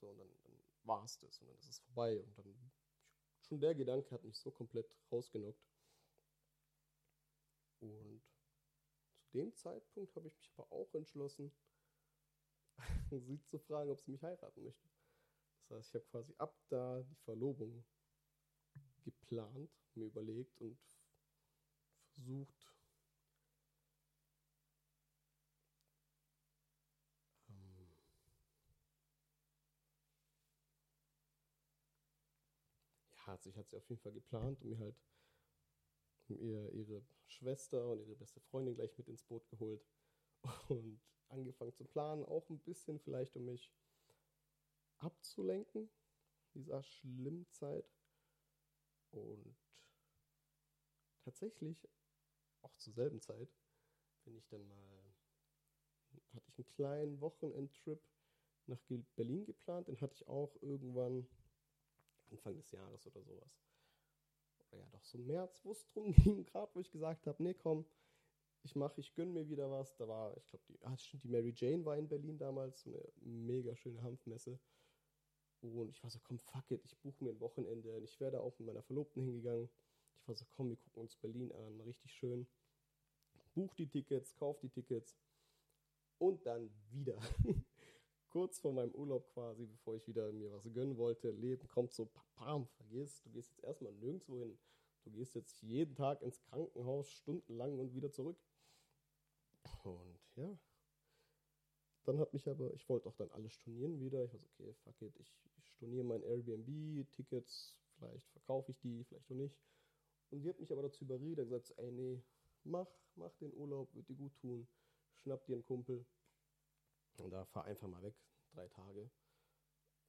So, und dann, dann war es das und dann ist es vorbei. Und dann, schon der Gedanke hat mich so komplett rausgenockt. Und dem Zeitpunkt habe ich mich aber auch entschlossen, (laughs) sie zu fragen, ob sie mich heiraten möchte. Das heißt, ich habe quasi ab da die Verlobung geplant, mir überlegt und versucht, ähm, ja, also ich sie auf jeden Fall geplant und mir halt ihr, ihre Schwester und ihre beste Freundin gleich mit ins Boot geholt (laughs) und angefangen zu planen, auch ein bisschen vielleicht um mich abzulenken, dieser schlimmen Zeit. Und tatsächlich auch zur selben Zeit bin ich dann mal, hatte ich einen kleinen Wochenendtrip nach Berlin geplant, den hatte ich auch irgendwann Anfang des Jahres oder sowas. Ja, doch so März, wo es drum ging, (laughs) gerade wo ich gesagt habe, nee, komm, ich mache, ich gönne mir wieder was. Da war, ich glaube, die, ah, die Mary Jane war in Berlin damals, so eine mega schöne Hanfmesse. Und ich war so, komm, fuck it, ich buche mir ein Wochenende. Und ich wäre auch mit meiner Verlobten hingegangen. Ich war so, komm, wir gucken uns Berlin an, richtig schön. Buch die Tickets, kauf die Tickets. Und dann wieder. (laughs) Kurz vor meinem Urlaub quasi, bevor ich wieder mir was gönnen wollte, Leben kommt so, pam, vergiss, du gehst jetzt erstmal nirgendwo hin. Du gehst jetzt jeden Tag ins Krankenhaus, stundenlang und wieder zurück. Und ja, dann hat mich aber, ich wollte auch dann alles stornieren wieder. Ich war so, okay, fuck it, ich, ich storniere mein Airbnb-Tickets, vielleicht verkaufe ich die, vielleicht auch nicht. Und sie hat mich aber dazu überredet, gesagt, ey, nee, mach, mach den Urlaub, wird dir gut tun, schnapp dir einen Kumpel. Und da fahr einfach mal weg, drei Tage.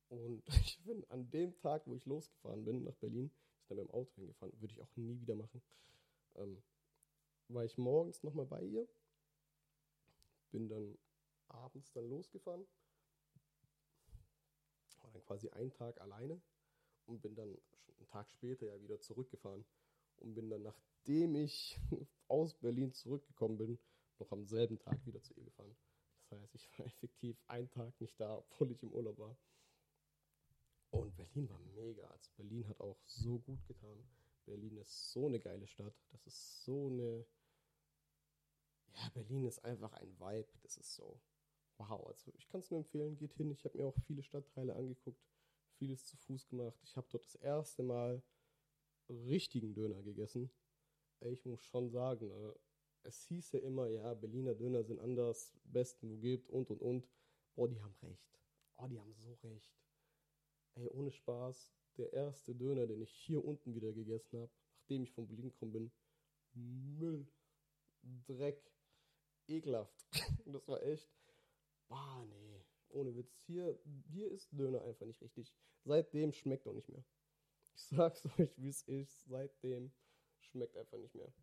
Und (laughs) ich bin an dem Tag, wo ich losgefahren bin nach Berlin, ist dann mit dem Auto hingefahren, würde ich auch nie wieder machen. Ähm, war ich morgens nochmal bei ihr, bin dann abends dann losgefahren. War dann quasi einen Tag alleine und bin dann einen Tag später ja wieder zurückgefahren und bin dann, nachdem ich (laughs) aus Berlin zurückgekommen bin, noch am selben Tag wieder zu ihr gefahren. Das heißt, ich war (laughs) effektiv einen Tag nicht da, obwohl ich im Urlaub war. Und Berlin war mega. Also Berlin hat auch so gut getan. Berlin ist so eine geile Stadt. Das ist so eine. Ja, Berlin ist einfach ein Vibe. Das ist so wow, also ich kann es nur empfehlen, geht hin. Ich habe mir auch viele Stadtteile angeguckt, vieles zu Fuß gemacht. Ich habe dort das erste Mal richtigen Döner gegessen. Ich muss schon sagen, ne, es hieß ja immer, ja, Berliner Döner sind anders, besten wo gibt und und und. Boah, die haben recht. Oh, die haben so recht. Ey, ohne Spaß, der erste Döner, den ich hier unten wieder gegessen habe, nachdem ich von Berlin gekommen bin, Müll, Dreck, ekelhaft. (laughs) das war echt, Bah, nee. Ohne Witz. Hier, hier ist Döner einfach nicht richtig. Seitdem schmeckt auch nicht mehr. Ich sag's (laughs) euch, wie es ist. Seitdem schmeckt einfach nicht mehr.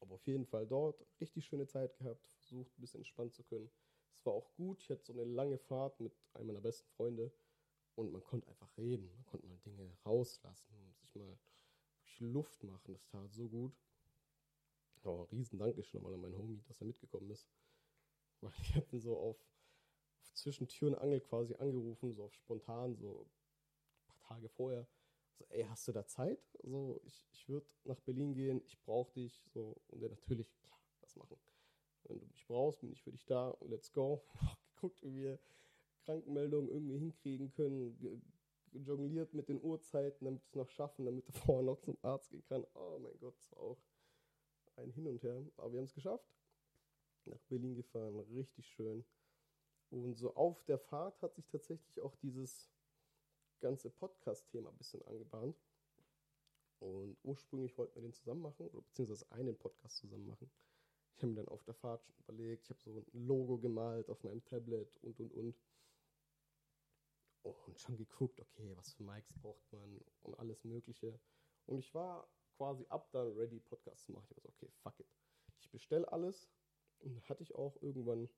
Aber auf jeden Fall dort richtig schöne Zeit gehabt. Versucht ein bisschen entspannt zu können. Es war auch gut. Ich hatte so eine lange Fahrt mit einem meiner besten Freunde. Und man konnte einfach reden. Man konnte mal Dinge rauslassen und sich mal Luft machen. Das tat so gut. Oh, riesen Dankeschön nochmal an meinen Homie, dass er mitgekommen ist. Weil ich habe ihn so auf, auf zwischen Tür und Angel quasi angerufen, so auf spontan, so Tage vorher, so, ey, hast du da Zeit? So, ich, ich würde nach Berlin gehen, ich brauche dich. So, und er natürlich, klar, was machen. Wenn du mich brauchst, bin ich für dich da und let's go. (laughs) Geguckt, wie wir Krankenmeldungen irgendwie hinkriegen können, jongliert mit den Uhrzeiten, damit es noch schaffen, damit er (laughs) vorher noch zum Arzt gehen kann. Oh mein Gott, das war auch ein Hin und Her. Aber wir haben es geschafft. Nach Berlin gefahren, richtig schön. Und so auf der Fahrt hat sich tatsächlich auch dieses ganze Podcast-Thema ein bisschen angebahnt. Und ursprünglich wollten wir den zusammen machen, oder beziehungsweise einen Podcast zusammen machen. Ich habe mir dann auf der Fahrt schon überlegt, ich habe so ein Logo gemalt auf meinem Tablet und und und. Und schon geguckt, okay, was für Mics braucht man und alles Mögliche. Und ich war quasi ab dann ready, Podcast zu machen. Ich war so, okay, fuck it. Ich bestelle alles. Und hatte ich auch irgendwann,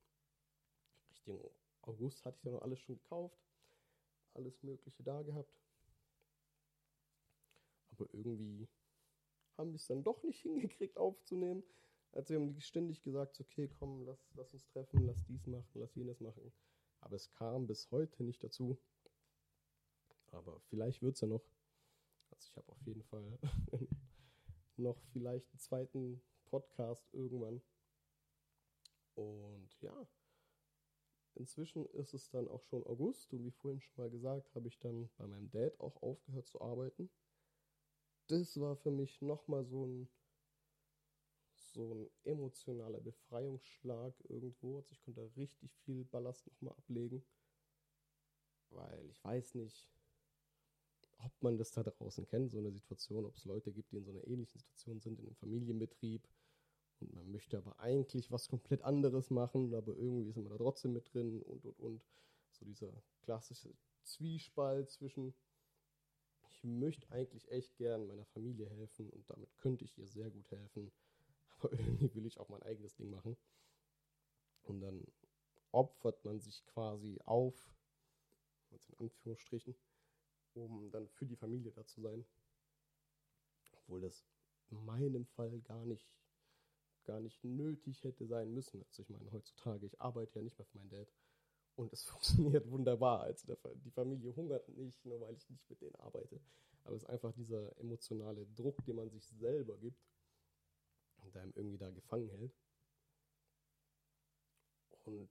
Richtung August, hatte ich dann alles schon gekauft alles Mögliche da gehabt. Aber irgendwie haben wir es dann doch nicht (laughs) hingekriegt aufzunehmen. Also wir haben ständig gesagt, okay, komm, lass, lass uns treffen, lass dies machen, lass jenes machen. Aber es kam bis heute nicht dazu. Aber vielleicht wird es ja noch. Also ich habe auf jeden Fall (laughs) noch vielleicht einen zweiten Podcast irgendwann. Und ja, Inzwischen ist es dann auch schon August und wie vorhin schon mal gesagt, habe ich dann bei meinem Dad auch aufgehört zu arbeiten. Das war für mich nochmal so ein, so ein emotionaler Befreiungsschlag irgendwo. Also ich konnte richtig viel Ballast nochmal ablegen, weil ich weiß nicht, ob man das da draußen kennt, so eine Situation, ob es Leute gibt, die in so einer ähnlichen Situation sind, in einem Familienbetrieb und man möchte aber eigentlich was komplett anderes machen, aber irgendwie ist man da trotzdem mit drin und und und. So dieser klassische Zwiespalt zwischen, ich möchte eigentlich echt gern meiner Familie helfen und damit könnte ich ihr sehr gut helfen, (laughs) aber irgendwie will ich auch mein eigenes Ding machen. Und dann opfert man sich quasi auf, in Anführungsstrichen, um dann für die Familie da zu sein. Obwohl das in meinem Fall gar nicht gar nicht nötig hätte sein müssen. Also ich meine, heutzutage, ich arbeite ja nicht mehr für meinen Dad. Und es (laughs) funktioniert wunderbar. Also die Familie hungert nicht, nur weil ich nicht mit denen arbeite. Aber es ist einfach dieser emotionale Druck, den man sich selber gibt und einem irgendwie da gefangen hält. Und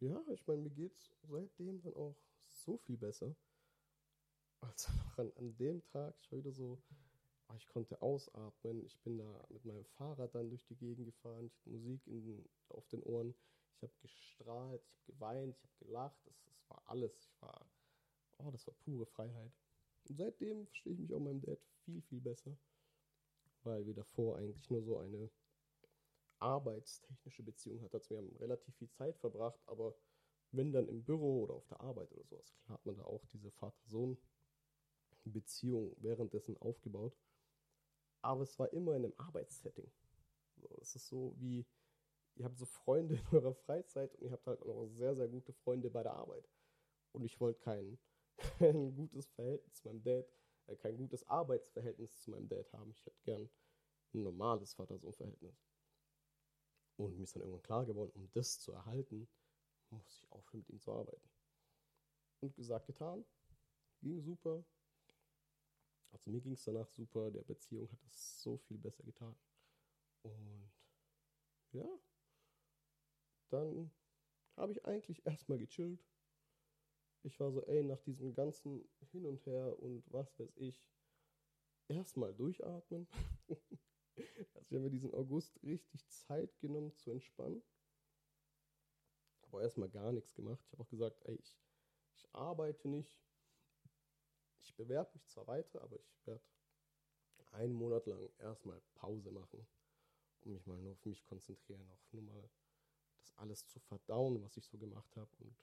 ja, ich meine, mir geht es seitdem dann auch so viel besser. Als (laughs) noch an, an dem Tag, ich war wieder so ich konnte ausatmen. Ich bin da mit meinem Fahrrad dann durch die Gegend gefahren. Ich hatte Musik in, auf den Ohren. Ich habe gestrahlt, ich habe geweint, ich habe gelacht. Das, das war alles. Ich war, oh, das war pure Freiheit. Und seitdem verstehe ich mich auch meinem Dad viel, viel besser. Weil wir davor eigentlich nur so eine arbeitstechnische Beziehung hatten. Also wir haben relativ viel Zeit verbracht, aber wenn dann im Büro oder auf der Arbeit oder sowas, klar hat man da auch diese Vater-Sohn-Beziehung währenddessen aufgebaut aber es war immer in einem Arbeitssetting. So, es ist so wie, ihr habt so Freunde in eurer Freizeit und ihr habt halt auch noch sehr, sehr gute Freunde bei der Arbeit. Und ich wollte kein, (laughs) kein gutes Verhältnis zu meinem Dad, äh, kein gutes Arbeitsverhältnis zu meinem Dad haben. Ich hätte gern ein normales Vater-Sohn-Verhältnis. Und mir ist dann irgendwann klar geworden, um das zu erhalten, muss ich aufhören, mit ihm zu arbeiten. Und gesagt, getan. Ging super. Also mir ging es danach super, der Beziehung hat es so viel besser getan. Und ja, dann habe ich eigentlich erstmal gechillt. Ich war so, ey, nach diesem ganzen Hin und Her und was weiß ich, erstmal durchatmen. (laughs) also ich habe mir diesen August richtig Zeit genommen zu entspannen. Aber erstmal gar nichts gemacht. Ich habe auch gesagt, ey, ich, ich arbeite nicht, ich bewerbe mich zwar weiter, aber ich werde einen Monat lang erstmal Pause machen und mich mal nur auf mich konzentrieren, auch nur mal das alles zu verdauen, was ich so gemacht habe und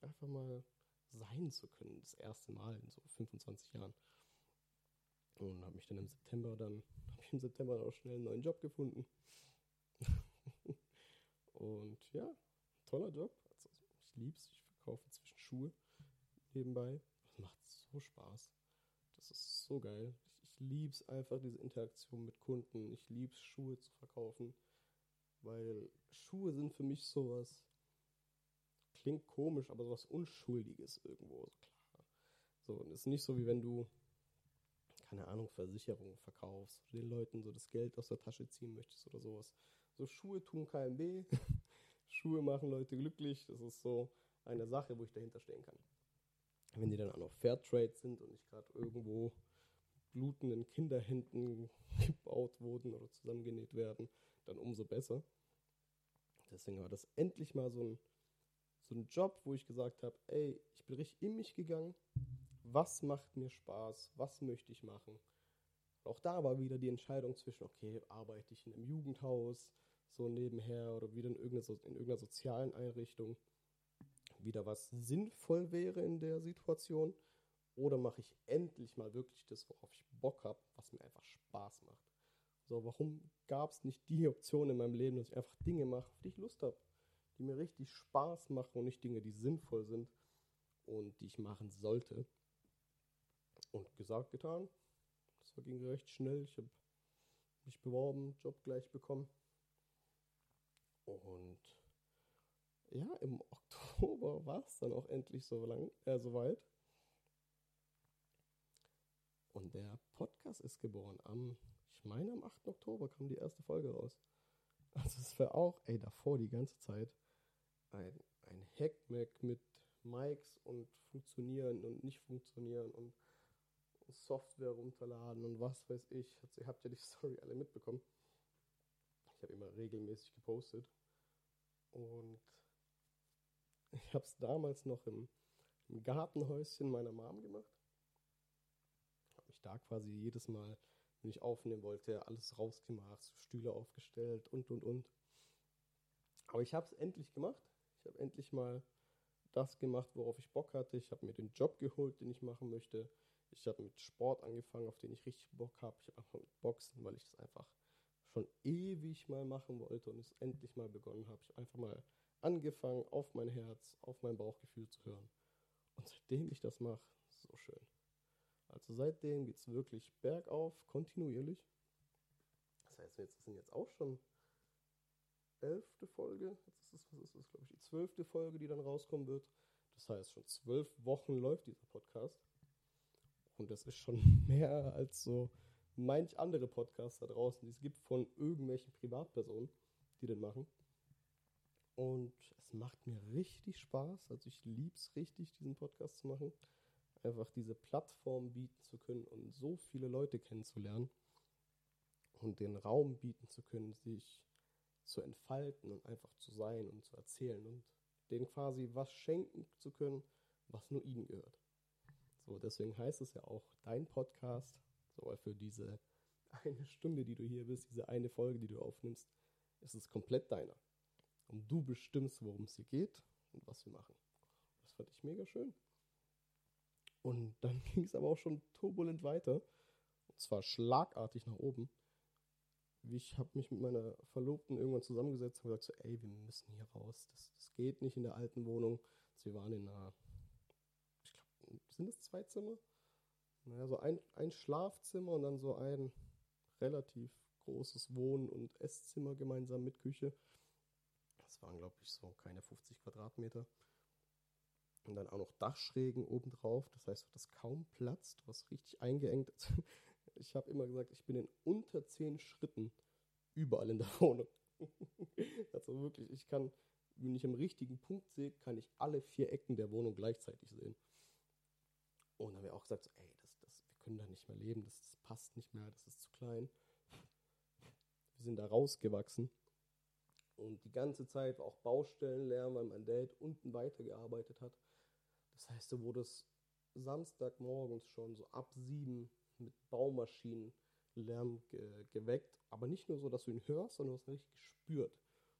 einfach mal sein zu können, das erste Mal in so 25 Jahren. Und habe mich dann im September dann, (laughs) habe ich im September auch schnell einen neuen Job gefunden. (laughs) und ja, toller Job. Also ich es. Ich verkaufe zwischen Schuhe nebenbei so Spaß. Das ist so geil. Ich, ich liebe es einfach, diese Interaktion mit Kunden. Ich liebe es, Schuhe zu verkaufen. Weil Schuhe sind für mich sowas, klingt komisch, aber sowas Unschuldiges irgendwo. So klar. So, und es ist nicht so, wie wenn du, keine Ahnung, Versicherungen verkaufst, den Leuten so das Geld aus der Tasche ziehen möchtest oder sowas. So Schuhe tun keinem weh, (laughs) Schuhe machen Leute glücklich, das ist so eine Sache, wo ich dahinter stehen kann. Wenn die dann auch noch Fairtrade sind und nicht gerade irgendwo blutenden Kinderhänden (laughs) gebaut wurden oder zusammengenäht werden, dann umso besser. Deswegen war das endlich mal so ein, so ein Job, wo ich gesagt habe, ey, ich bin richtig in mich gegangen. Was macht mir Spaß? Was möchte ich machen? Auch da war wieder die Entscheidung zwischen, okay, arbeite ich in einem Jugendhaus, so nebenher oder wieder in irgendeiner, in irgendeiner sozialen Einrichtung. Wieder was sinnvoll wäre in der Situation. Oder mache ich endlich mal wirklich das, worauf ich Bock habe, was mir einfach Spaß macht. So, warum gab es nicht die Option in meinem Leben, dass ich einfach Dinge mache, auf die ich Lust habe, die mir richtig Spaß machen und nicht Dinge, die sinnvoll sind und die ich machen sollte. Und gesagt, getan. Das ging recht schnell. Ich habe mich beworben, Job gleich bekommen. Und ja, im Oktober war es dann auch endlich so lang, äh, soweit. Und der Podcast ist geboren. Am, ich meine, am 8. Oktober kam die erste Folge raus. Also es war auch, ey, davor die ganze Zeit ein, ein Hackmack mit Mics und funktionieren und nicht funktionieren und Software runterladen und was weiß ich. Ihr habt ja die (laughs) Story alle mitbekommen. Ich habe immer regelmäßig gepostet. Und ich habe es damals noch im, im Gartenhäuschen meiner Mom gemacht da quasi jedes Mal, wenn ich aufnehmen wollte, alles rausgemacht, Stühle aufgestellt und, und, und. Aber ich habe es endlich gemacht. Ich habe endlich mal das gemacht, worauf ich Bock hatte. Ich habe mir den Job geholt, den ich machen möchte. Ich habe mit Sport angefangen, auf den ich richtig Bock habe. Ich habe einfach mit Boxen, weil ich das einfach schon ewig mal machen wollte und es endlich mal begonnen habe. Ich habe einfach mal angefangen, auf mein Herz, auf mein Bauchgefühl zu hören. Und seitdem ich das mache, so schön. Also seitdem geht es wirklich bergauf, kontinuierlich. Das heißt, jetzt sind jetzt auch schon elfte Folge. Jetzt ist es, was ist das, glaube ich, die zwölfte Folge, die dann rauskommen wird. Das heißt, schon zwölf Wochen läuft dieser Podcast. Und das ist schon (laughs) mehr als so manch andere Podcasts da draußen, die es gibt von irgendwelchen Privatpersonen, die den machen. Und es macht mir richtig Spaß. Also ich liebe es richtig, diesen Podcast zu machen einfach diese Plattform bieten zu können und so viele Leute kennenzulernen und den Raum bieten zu können, sich zu entfalten und einfach zu sein und zu erzählen und denen quasi was schenken zu können, was nur ihnen gehört. So, deswegen heißt es ja auch dein Podcast, so für diese eine Stunde, die du hier bist, diese eine Folge, die du aufnimmst, ist es komplett deiner. Und du bestimmst, worum es hier geht und was wir machen. Das fand ich mega schön. Und dann (laughs) ging es aber auch schon turbulent weiter. Und zwar schlagartig nach oben. Ich habe mich mit meiner Verlobten irgendwann zusammengesetzt und gesagt, so, ey, wir müssen hier raus. Das, das geht nicht in der alten Wohnung. Also wir waren in einer, ich glaube, sind es zwei Zimmer? Naja, so ein, ein Schlafzimmer und dann so ein relativ großes Wohn- und Esszimmer gemeinsam mit Küche. Das waren, glaube ich, so keine 50 Quadratmeter. Und dann auch noch Dachschrägen obendrauf. Das heißt, du hast kaum Platz. Du hast richtig eingeengt. (laughs) Ich habe immer gesagt, ich bin in unter zehn Schritten überall in der (laughs) Wohnung. also wirklich, ich kann, wenn ich am richtigen Punkt sehe, kann ich alle vier Ecken der Wohnung gleichzeitig sehen. Und dann haben wir auch gesagt, so, ey, das, das, wir können da nicht mehr leben, das, das passt nicht mehr, das ist zu klein. Wir sind da rausgewachsen. Und die ganze Zeit war auch Baustellenlärm, weil mein Dad unten weitergearbeitet hat. Das heißt, du wurdest Samstagmorgens schon so ab sieben mit Baumaschinenlärm ge geweckt. Aber nicht nur so, dass du ihn hörst, sondern du hast ihn richtig gespürt.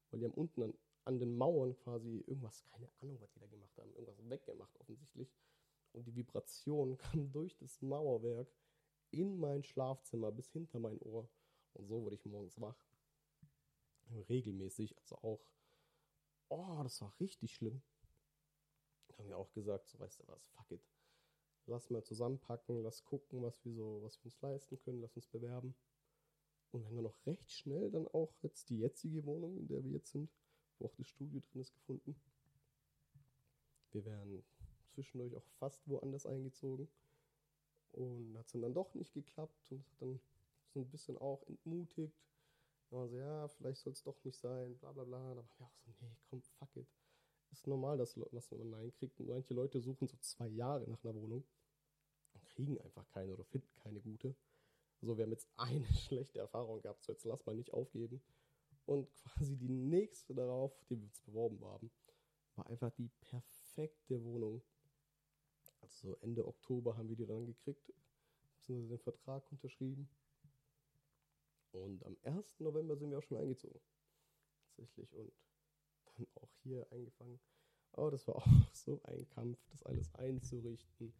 Weil die haben unten an, an den Mauern quasi irgendwas, keine Ahnung, was die da gemacht haben, irgendwas weggemacht offensichtlich. Und die Vibration (laughs) kam durch das Mauerwerk in mein Schlafzimmer bis hinter mein Ohr. Und so wurde ich morgens wach. Regelmäßig, also auch, oh, das war richtig schlimm haben wir auch gesagt, so weißt du was, fuck it. Lass mal zusammenpacken, lass gucken, was wir so, was wir uns leisten können, lass uns bewerben. Und wenn wir noch recht schnell dann auch jetzt die jetzige Wohnung, in der wir jetzt sind, wo auch das Studio drin ist, gefunden. Wir wären zwischendurch auch fast woanders eingezogen. Und hat es dann doch nicht geklappt und hat dann so ein bisschen auch entmutigt. Also ja, vielleicht soll es doch nicht sein, bla bla bla. Da waren wir auch so, nee, komm, fuck it. Ist normal, dass, dass man Nein kriegt. Und manche Leute suchen so zwei Jahre nach einer Wohnung und kriegen einfach keine oder finden keine gute. Also wir haben jetzt eine (laughs) schlechte Erfahrung gehabt, so jetzt lass mal nicht aufgeben. Und quasi die nächste darauf, die wir uns beworben haben, war einfach die perfekte Wohnung. Also so Ende Oktober haben wir die dann gekriegt, beziehungsweise den Vertrag unterschrieben. Und am 1. November sind wir auch schon eingezogen. Tatsächlich. Und dann auch hier eingefangen. Aber das war (laughs) auch so ein Kampf, das alles einzurichten,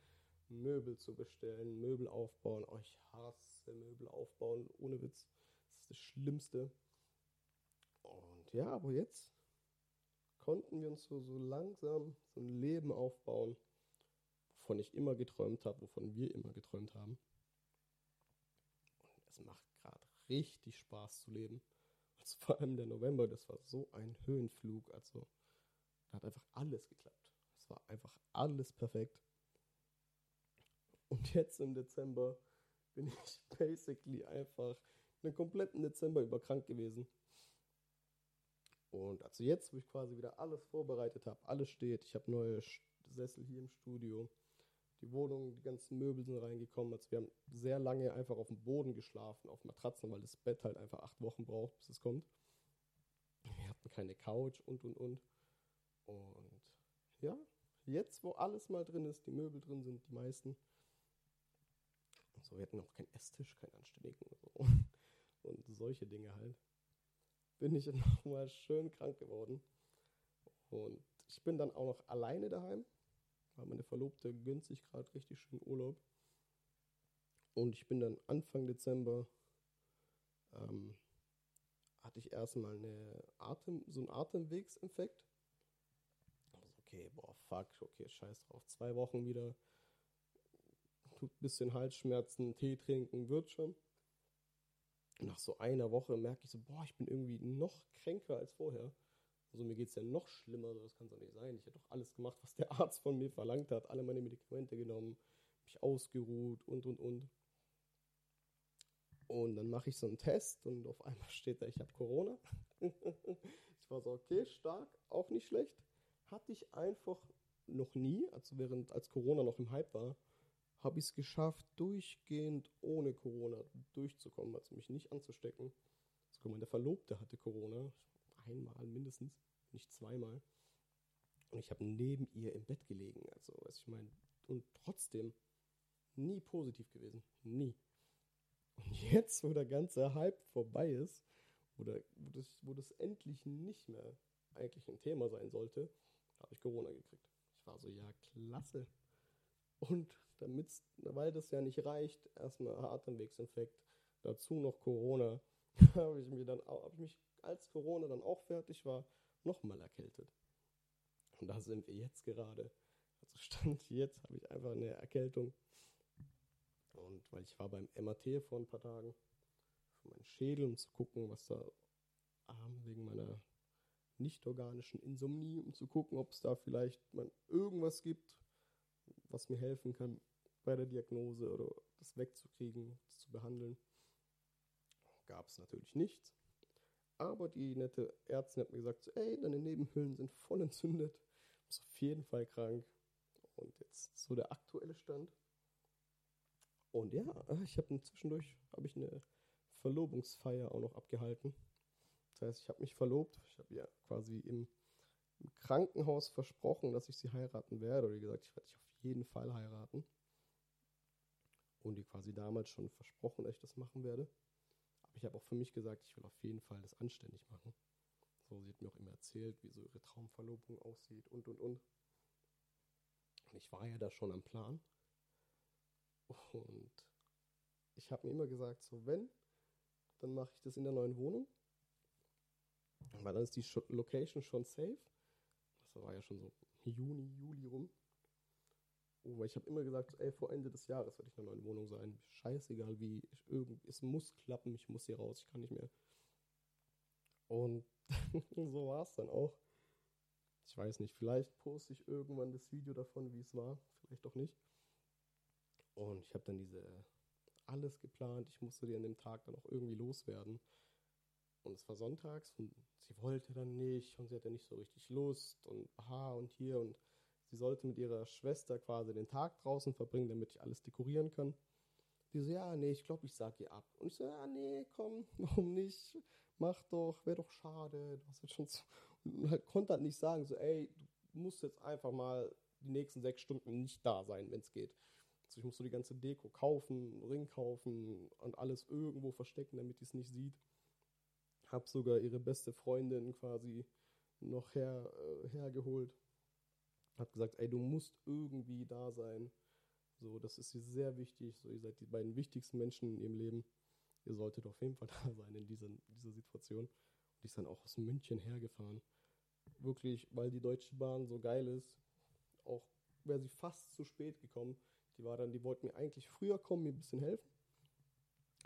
Möbel zu bestellen, Möbel aufbauen. Oh, ich hasse Möbel aufbauen, ohne Witz. Das ist das Schlimmste. Und ja, aber jetzt konnten wir uns so, so langsam so ein Leben aufbauen, wovon ich immer geträumt habe, wovon wir immer geträumt haben. Und es macht gerade richtig Spaß zu leben. Also vor allem der November, das war so ein Höhenflug. Also da hat einfach alles geklappt. Es war einfach alles perfekt. Und jetzt im Dezember bin ich (laughs) basically einfach den kompletten Dezember über krank gewesen. Und also jetzt, wo ich quasi wieder alles vorbereitet habe, alles steht, ich habe neue Sessel hier im Studio, die Wohnung, die ganzen Möbel sind reingekommen. Also wir haben sehr lange einfach auf dem Boden geschlafen, auf Matratzen, weil das Bett halt einfach acht Wochen braucht, bis es kommt. Wir hatten keine Couch und und und. Und ja, jetzt, wo alles mal drin ist, die Möbel drin sind, die meisten. So, wir hatten auch keinen Esstisch, keinen anständigen und, so. (laughs) und solche Dinge halt. Bin ich (laughs) nochmal schön krank geworden. Und ich bin dann auch noch alleine daheim weil meine Verlobte gönnt sich gerade richtig schön Urlaub. Und ich bin dann Anfang Dezember, ähm, hatte ich erstmal eine Atem, so einen Atemwegsinfekt. Also okay, boah, fuck, okay, scheiß drauf. Zwei Wochen wieder, tut ein bisschen Halsschmerzen, Tee trinken, wird schon. nach so einer Woche merke ich so, boah, ich bin irgendwie noch kränker als vorher. Also mir geht es ja noch schlimmer, das kann es doch nicht sein. Ich habe doch alles gemacht, was der Arzt von mir verlangt hat, alle meine Medikamente genommen, mich ausgeruht und und und. Und dann mache ich so einen Test und auf einmal steht da, ich habe Corona. (laughs) ich war so, okay, stark, auch nicht schlecht. Hatte ich einfach noch nie, also während als Corona noch im Hype war, habe ich es geschafft, durchgehend ohne Corona durchzukommen, also mich nicht anzustecken. Also meine Verlobte hatte Corona einmal mindestens, nicht zweimal. Und ich habe neben ihr im Bett gelegen. Also, was ich meine, und trotzdem nie positiv gewesen. Nie. Und jetzt, wo der ganze Hype vorbei ist, oder wo das, wo das endlich nicht mehr eigentlich ein Thema sein sollte, habe ich Corona gekriegt. Ich war so, ja, klasse. Und damit, weil das ja nicht reicht, erstmal Atemwegsinfekt, dazu noch Corona, (laughs) habe ich mir dann habe ich mich als Corona dann auch fertig war, nochmal erkältet. Und da sind wir jetzt gerade. Also stand jetzt, habe ich einfach eine Erkältung. Und weil ich war beim MAT vor ein paar Tagen für meinen Schädel, um zu gucken, was da wegen meiner nicht organischen Insomnie, um zu gucken, ob es da vielleicht man irgendwas gibt, was mir helfen kann bei der Diagnose oder das wegzukriegen, das zu behandeln. Gab es natürlich nichts. Aber die nette Ärztin hat mir gesagt, so, ey, deine Nebenhöhlen sind voll entzündet. Du bist auf jeden Fall krank. Und jetzt so der aktuelle Stand. Und ja, ich habe zwischendurch habe ich eine Verlobungsfeier auch noch abgehalten. Das heißt, ich habe mich verlobt. Ich habe ja quasi im, im, Krankenhaus versprochen, dass ich sie heiraten werde. Oder gesagt, ich werde dich auf jeden Fall heiraten. Und die quasi damals schon versprochen, dass ich das machen werde. Ich habe auch für mich gesagt, ich will auf jeden Fall das anständig machen. So, sie hat mir auch immer erzählt, wie so ihre Traumverlobung aussieht und und und. Und ich war ja da schon am Plan. Und ich habe mir immer gesagt, so wenn, dann mache ich das in der neuen Wohnung. Weil dann ist die Location schon safe. Das war ja schon so Juni, Juli rum. Oh, weil ich habe immer gesagt, ey, vor Ende des Jahres werde ich in einer neuen Wohnung sein. Scheißegal wie. Ich, irgend, es muss klappen, ich muss hier raus, ich kann nicht mehr. Und (laughs) so war es dann auch. Ich weiß nicht, vielleicht poste ich irgendwann das Video davon, wie es war, vielleicht auch nicht. Und ich habe dann diese alles geplant. Ich musste die an dem Tag dann auch irgendwie loswerden. Und es war sonntags und sie wollte dann nicht und sie hatte nicht so richtig Lust und aha und hier und sie sollte mit ihrer Schwester quasi den Tag draußen verbringen, damit ich alles dekorieren kann. Die so, ja, nee, ich glaube, ich sag ihr ab. Und ich so, ja, nee, komm, (laughs) warum nicht? Mach doch, wäre doch schade. Du hast jetzt schon so. Und halt konnte halt nicht sagen, so, ey, du musst jetzt einfach mal die nächsten sechs Stunden nicht da sein, wenn es geht. Also ich musste die ganze Deko kaufen, Ring kaufen und alles irgendwo verstecken, damit die es nicht sieht. Hab sogar ihre beste Freundin quasi noch her, äh, hergeholt. Hab gesagt, ey, du musst irgendwie da sein. So, das ist ihr sehr wichtig. So, ihr seid die beiden wichtigsten Menschen in ihrem Leben. Ihr solltet auf jeden Fall (laughs) da sein in dieser, dieser Situation. Und ist dann auch aus München hergefahren. Wirklich, weil die Deutsche Bahn so geil ist. Auch wäre sie fast zu spät gekommen. Die war dann, die wollten mir eigentlich früher kommen, mir ein bisschen helfen.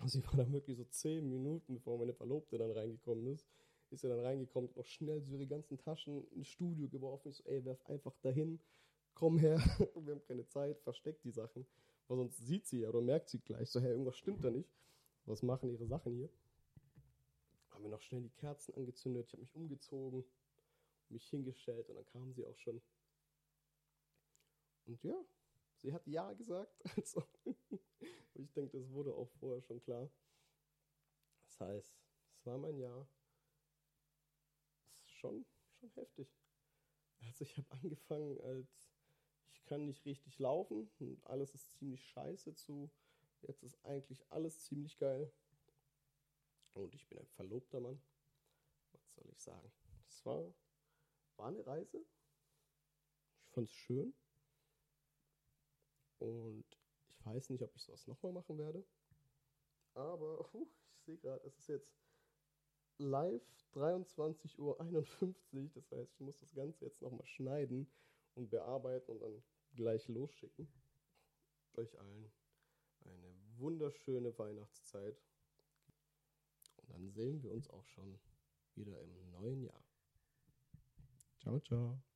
Sie war dann wirklich so zehn Minuten, bevor meine Verlobte dann reingekommen ist, ist sie dann reingekommen, noch schnell so ihre ganzen Taschen ins Studio geworfen. Ich so, ey, werf einfach dahin komm her, (laughs) wir haben keine Zeit, versteckt die Sachen. Weil sonst sieht sie ja oder merkt sie gleich, so, hey, irgendwas stimmt da nicht. Was machen ihre Sachen hier? Haben wir noch schnell die Kerzen angezündet, ich habe mich umgezogen, mich hingestellt und dann kam sie auch schon. Und ja, sie hat Ja gesagt. (laughs) Also, (laughs) ich denke, das wurde auch vorher schon klar. Das heißt, es war mein Ja. Schon, schon heftig. Also ich habe angefangen als kann nicht richtig laufen und alles ist ziemlich scheiße zu. Jetzt ist eigentlich alles ziemlich geil. Und ich bin ein verlobter Mann. Was soll ich sagen? Das war, war eine Reise. Ich fand es schön. Und ich weiß nicht, ob ich sowas nochmal machen werde. Aber uh, ich sehe gerade, es ist jetzt live 23.51 Uhr. Das heißt, ich muss das Ganze jetzt nochmal schneiden und bearbeiten und dann gleich losschicken. Euch allen eine wunderschöne Weihnachtszeit. Und dann sehen wir uns auch schon wieder im neuen Jahr. Ciao, ciao.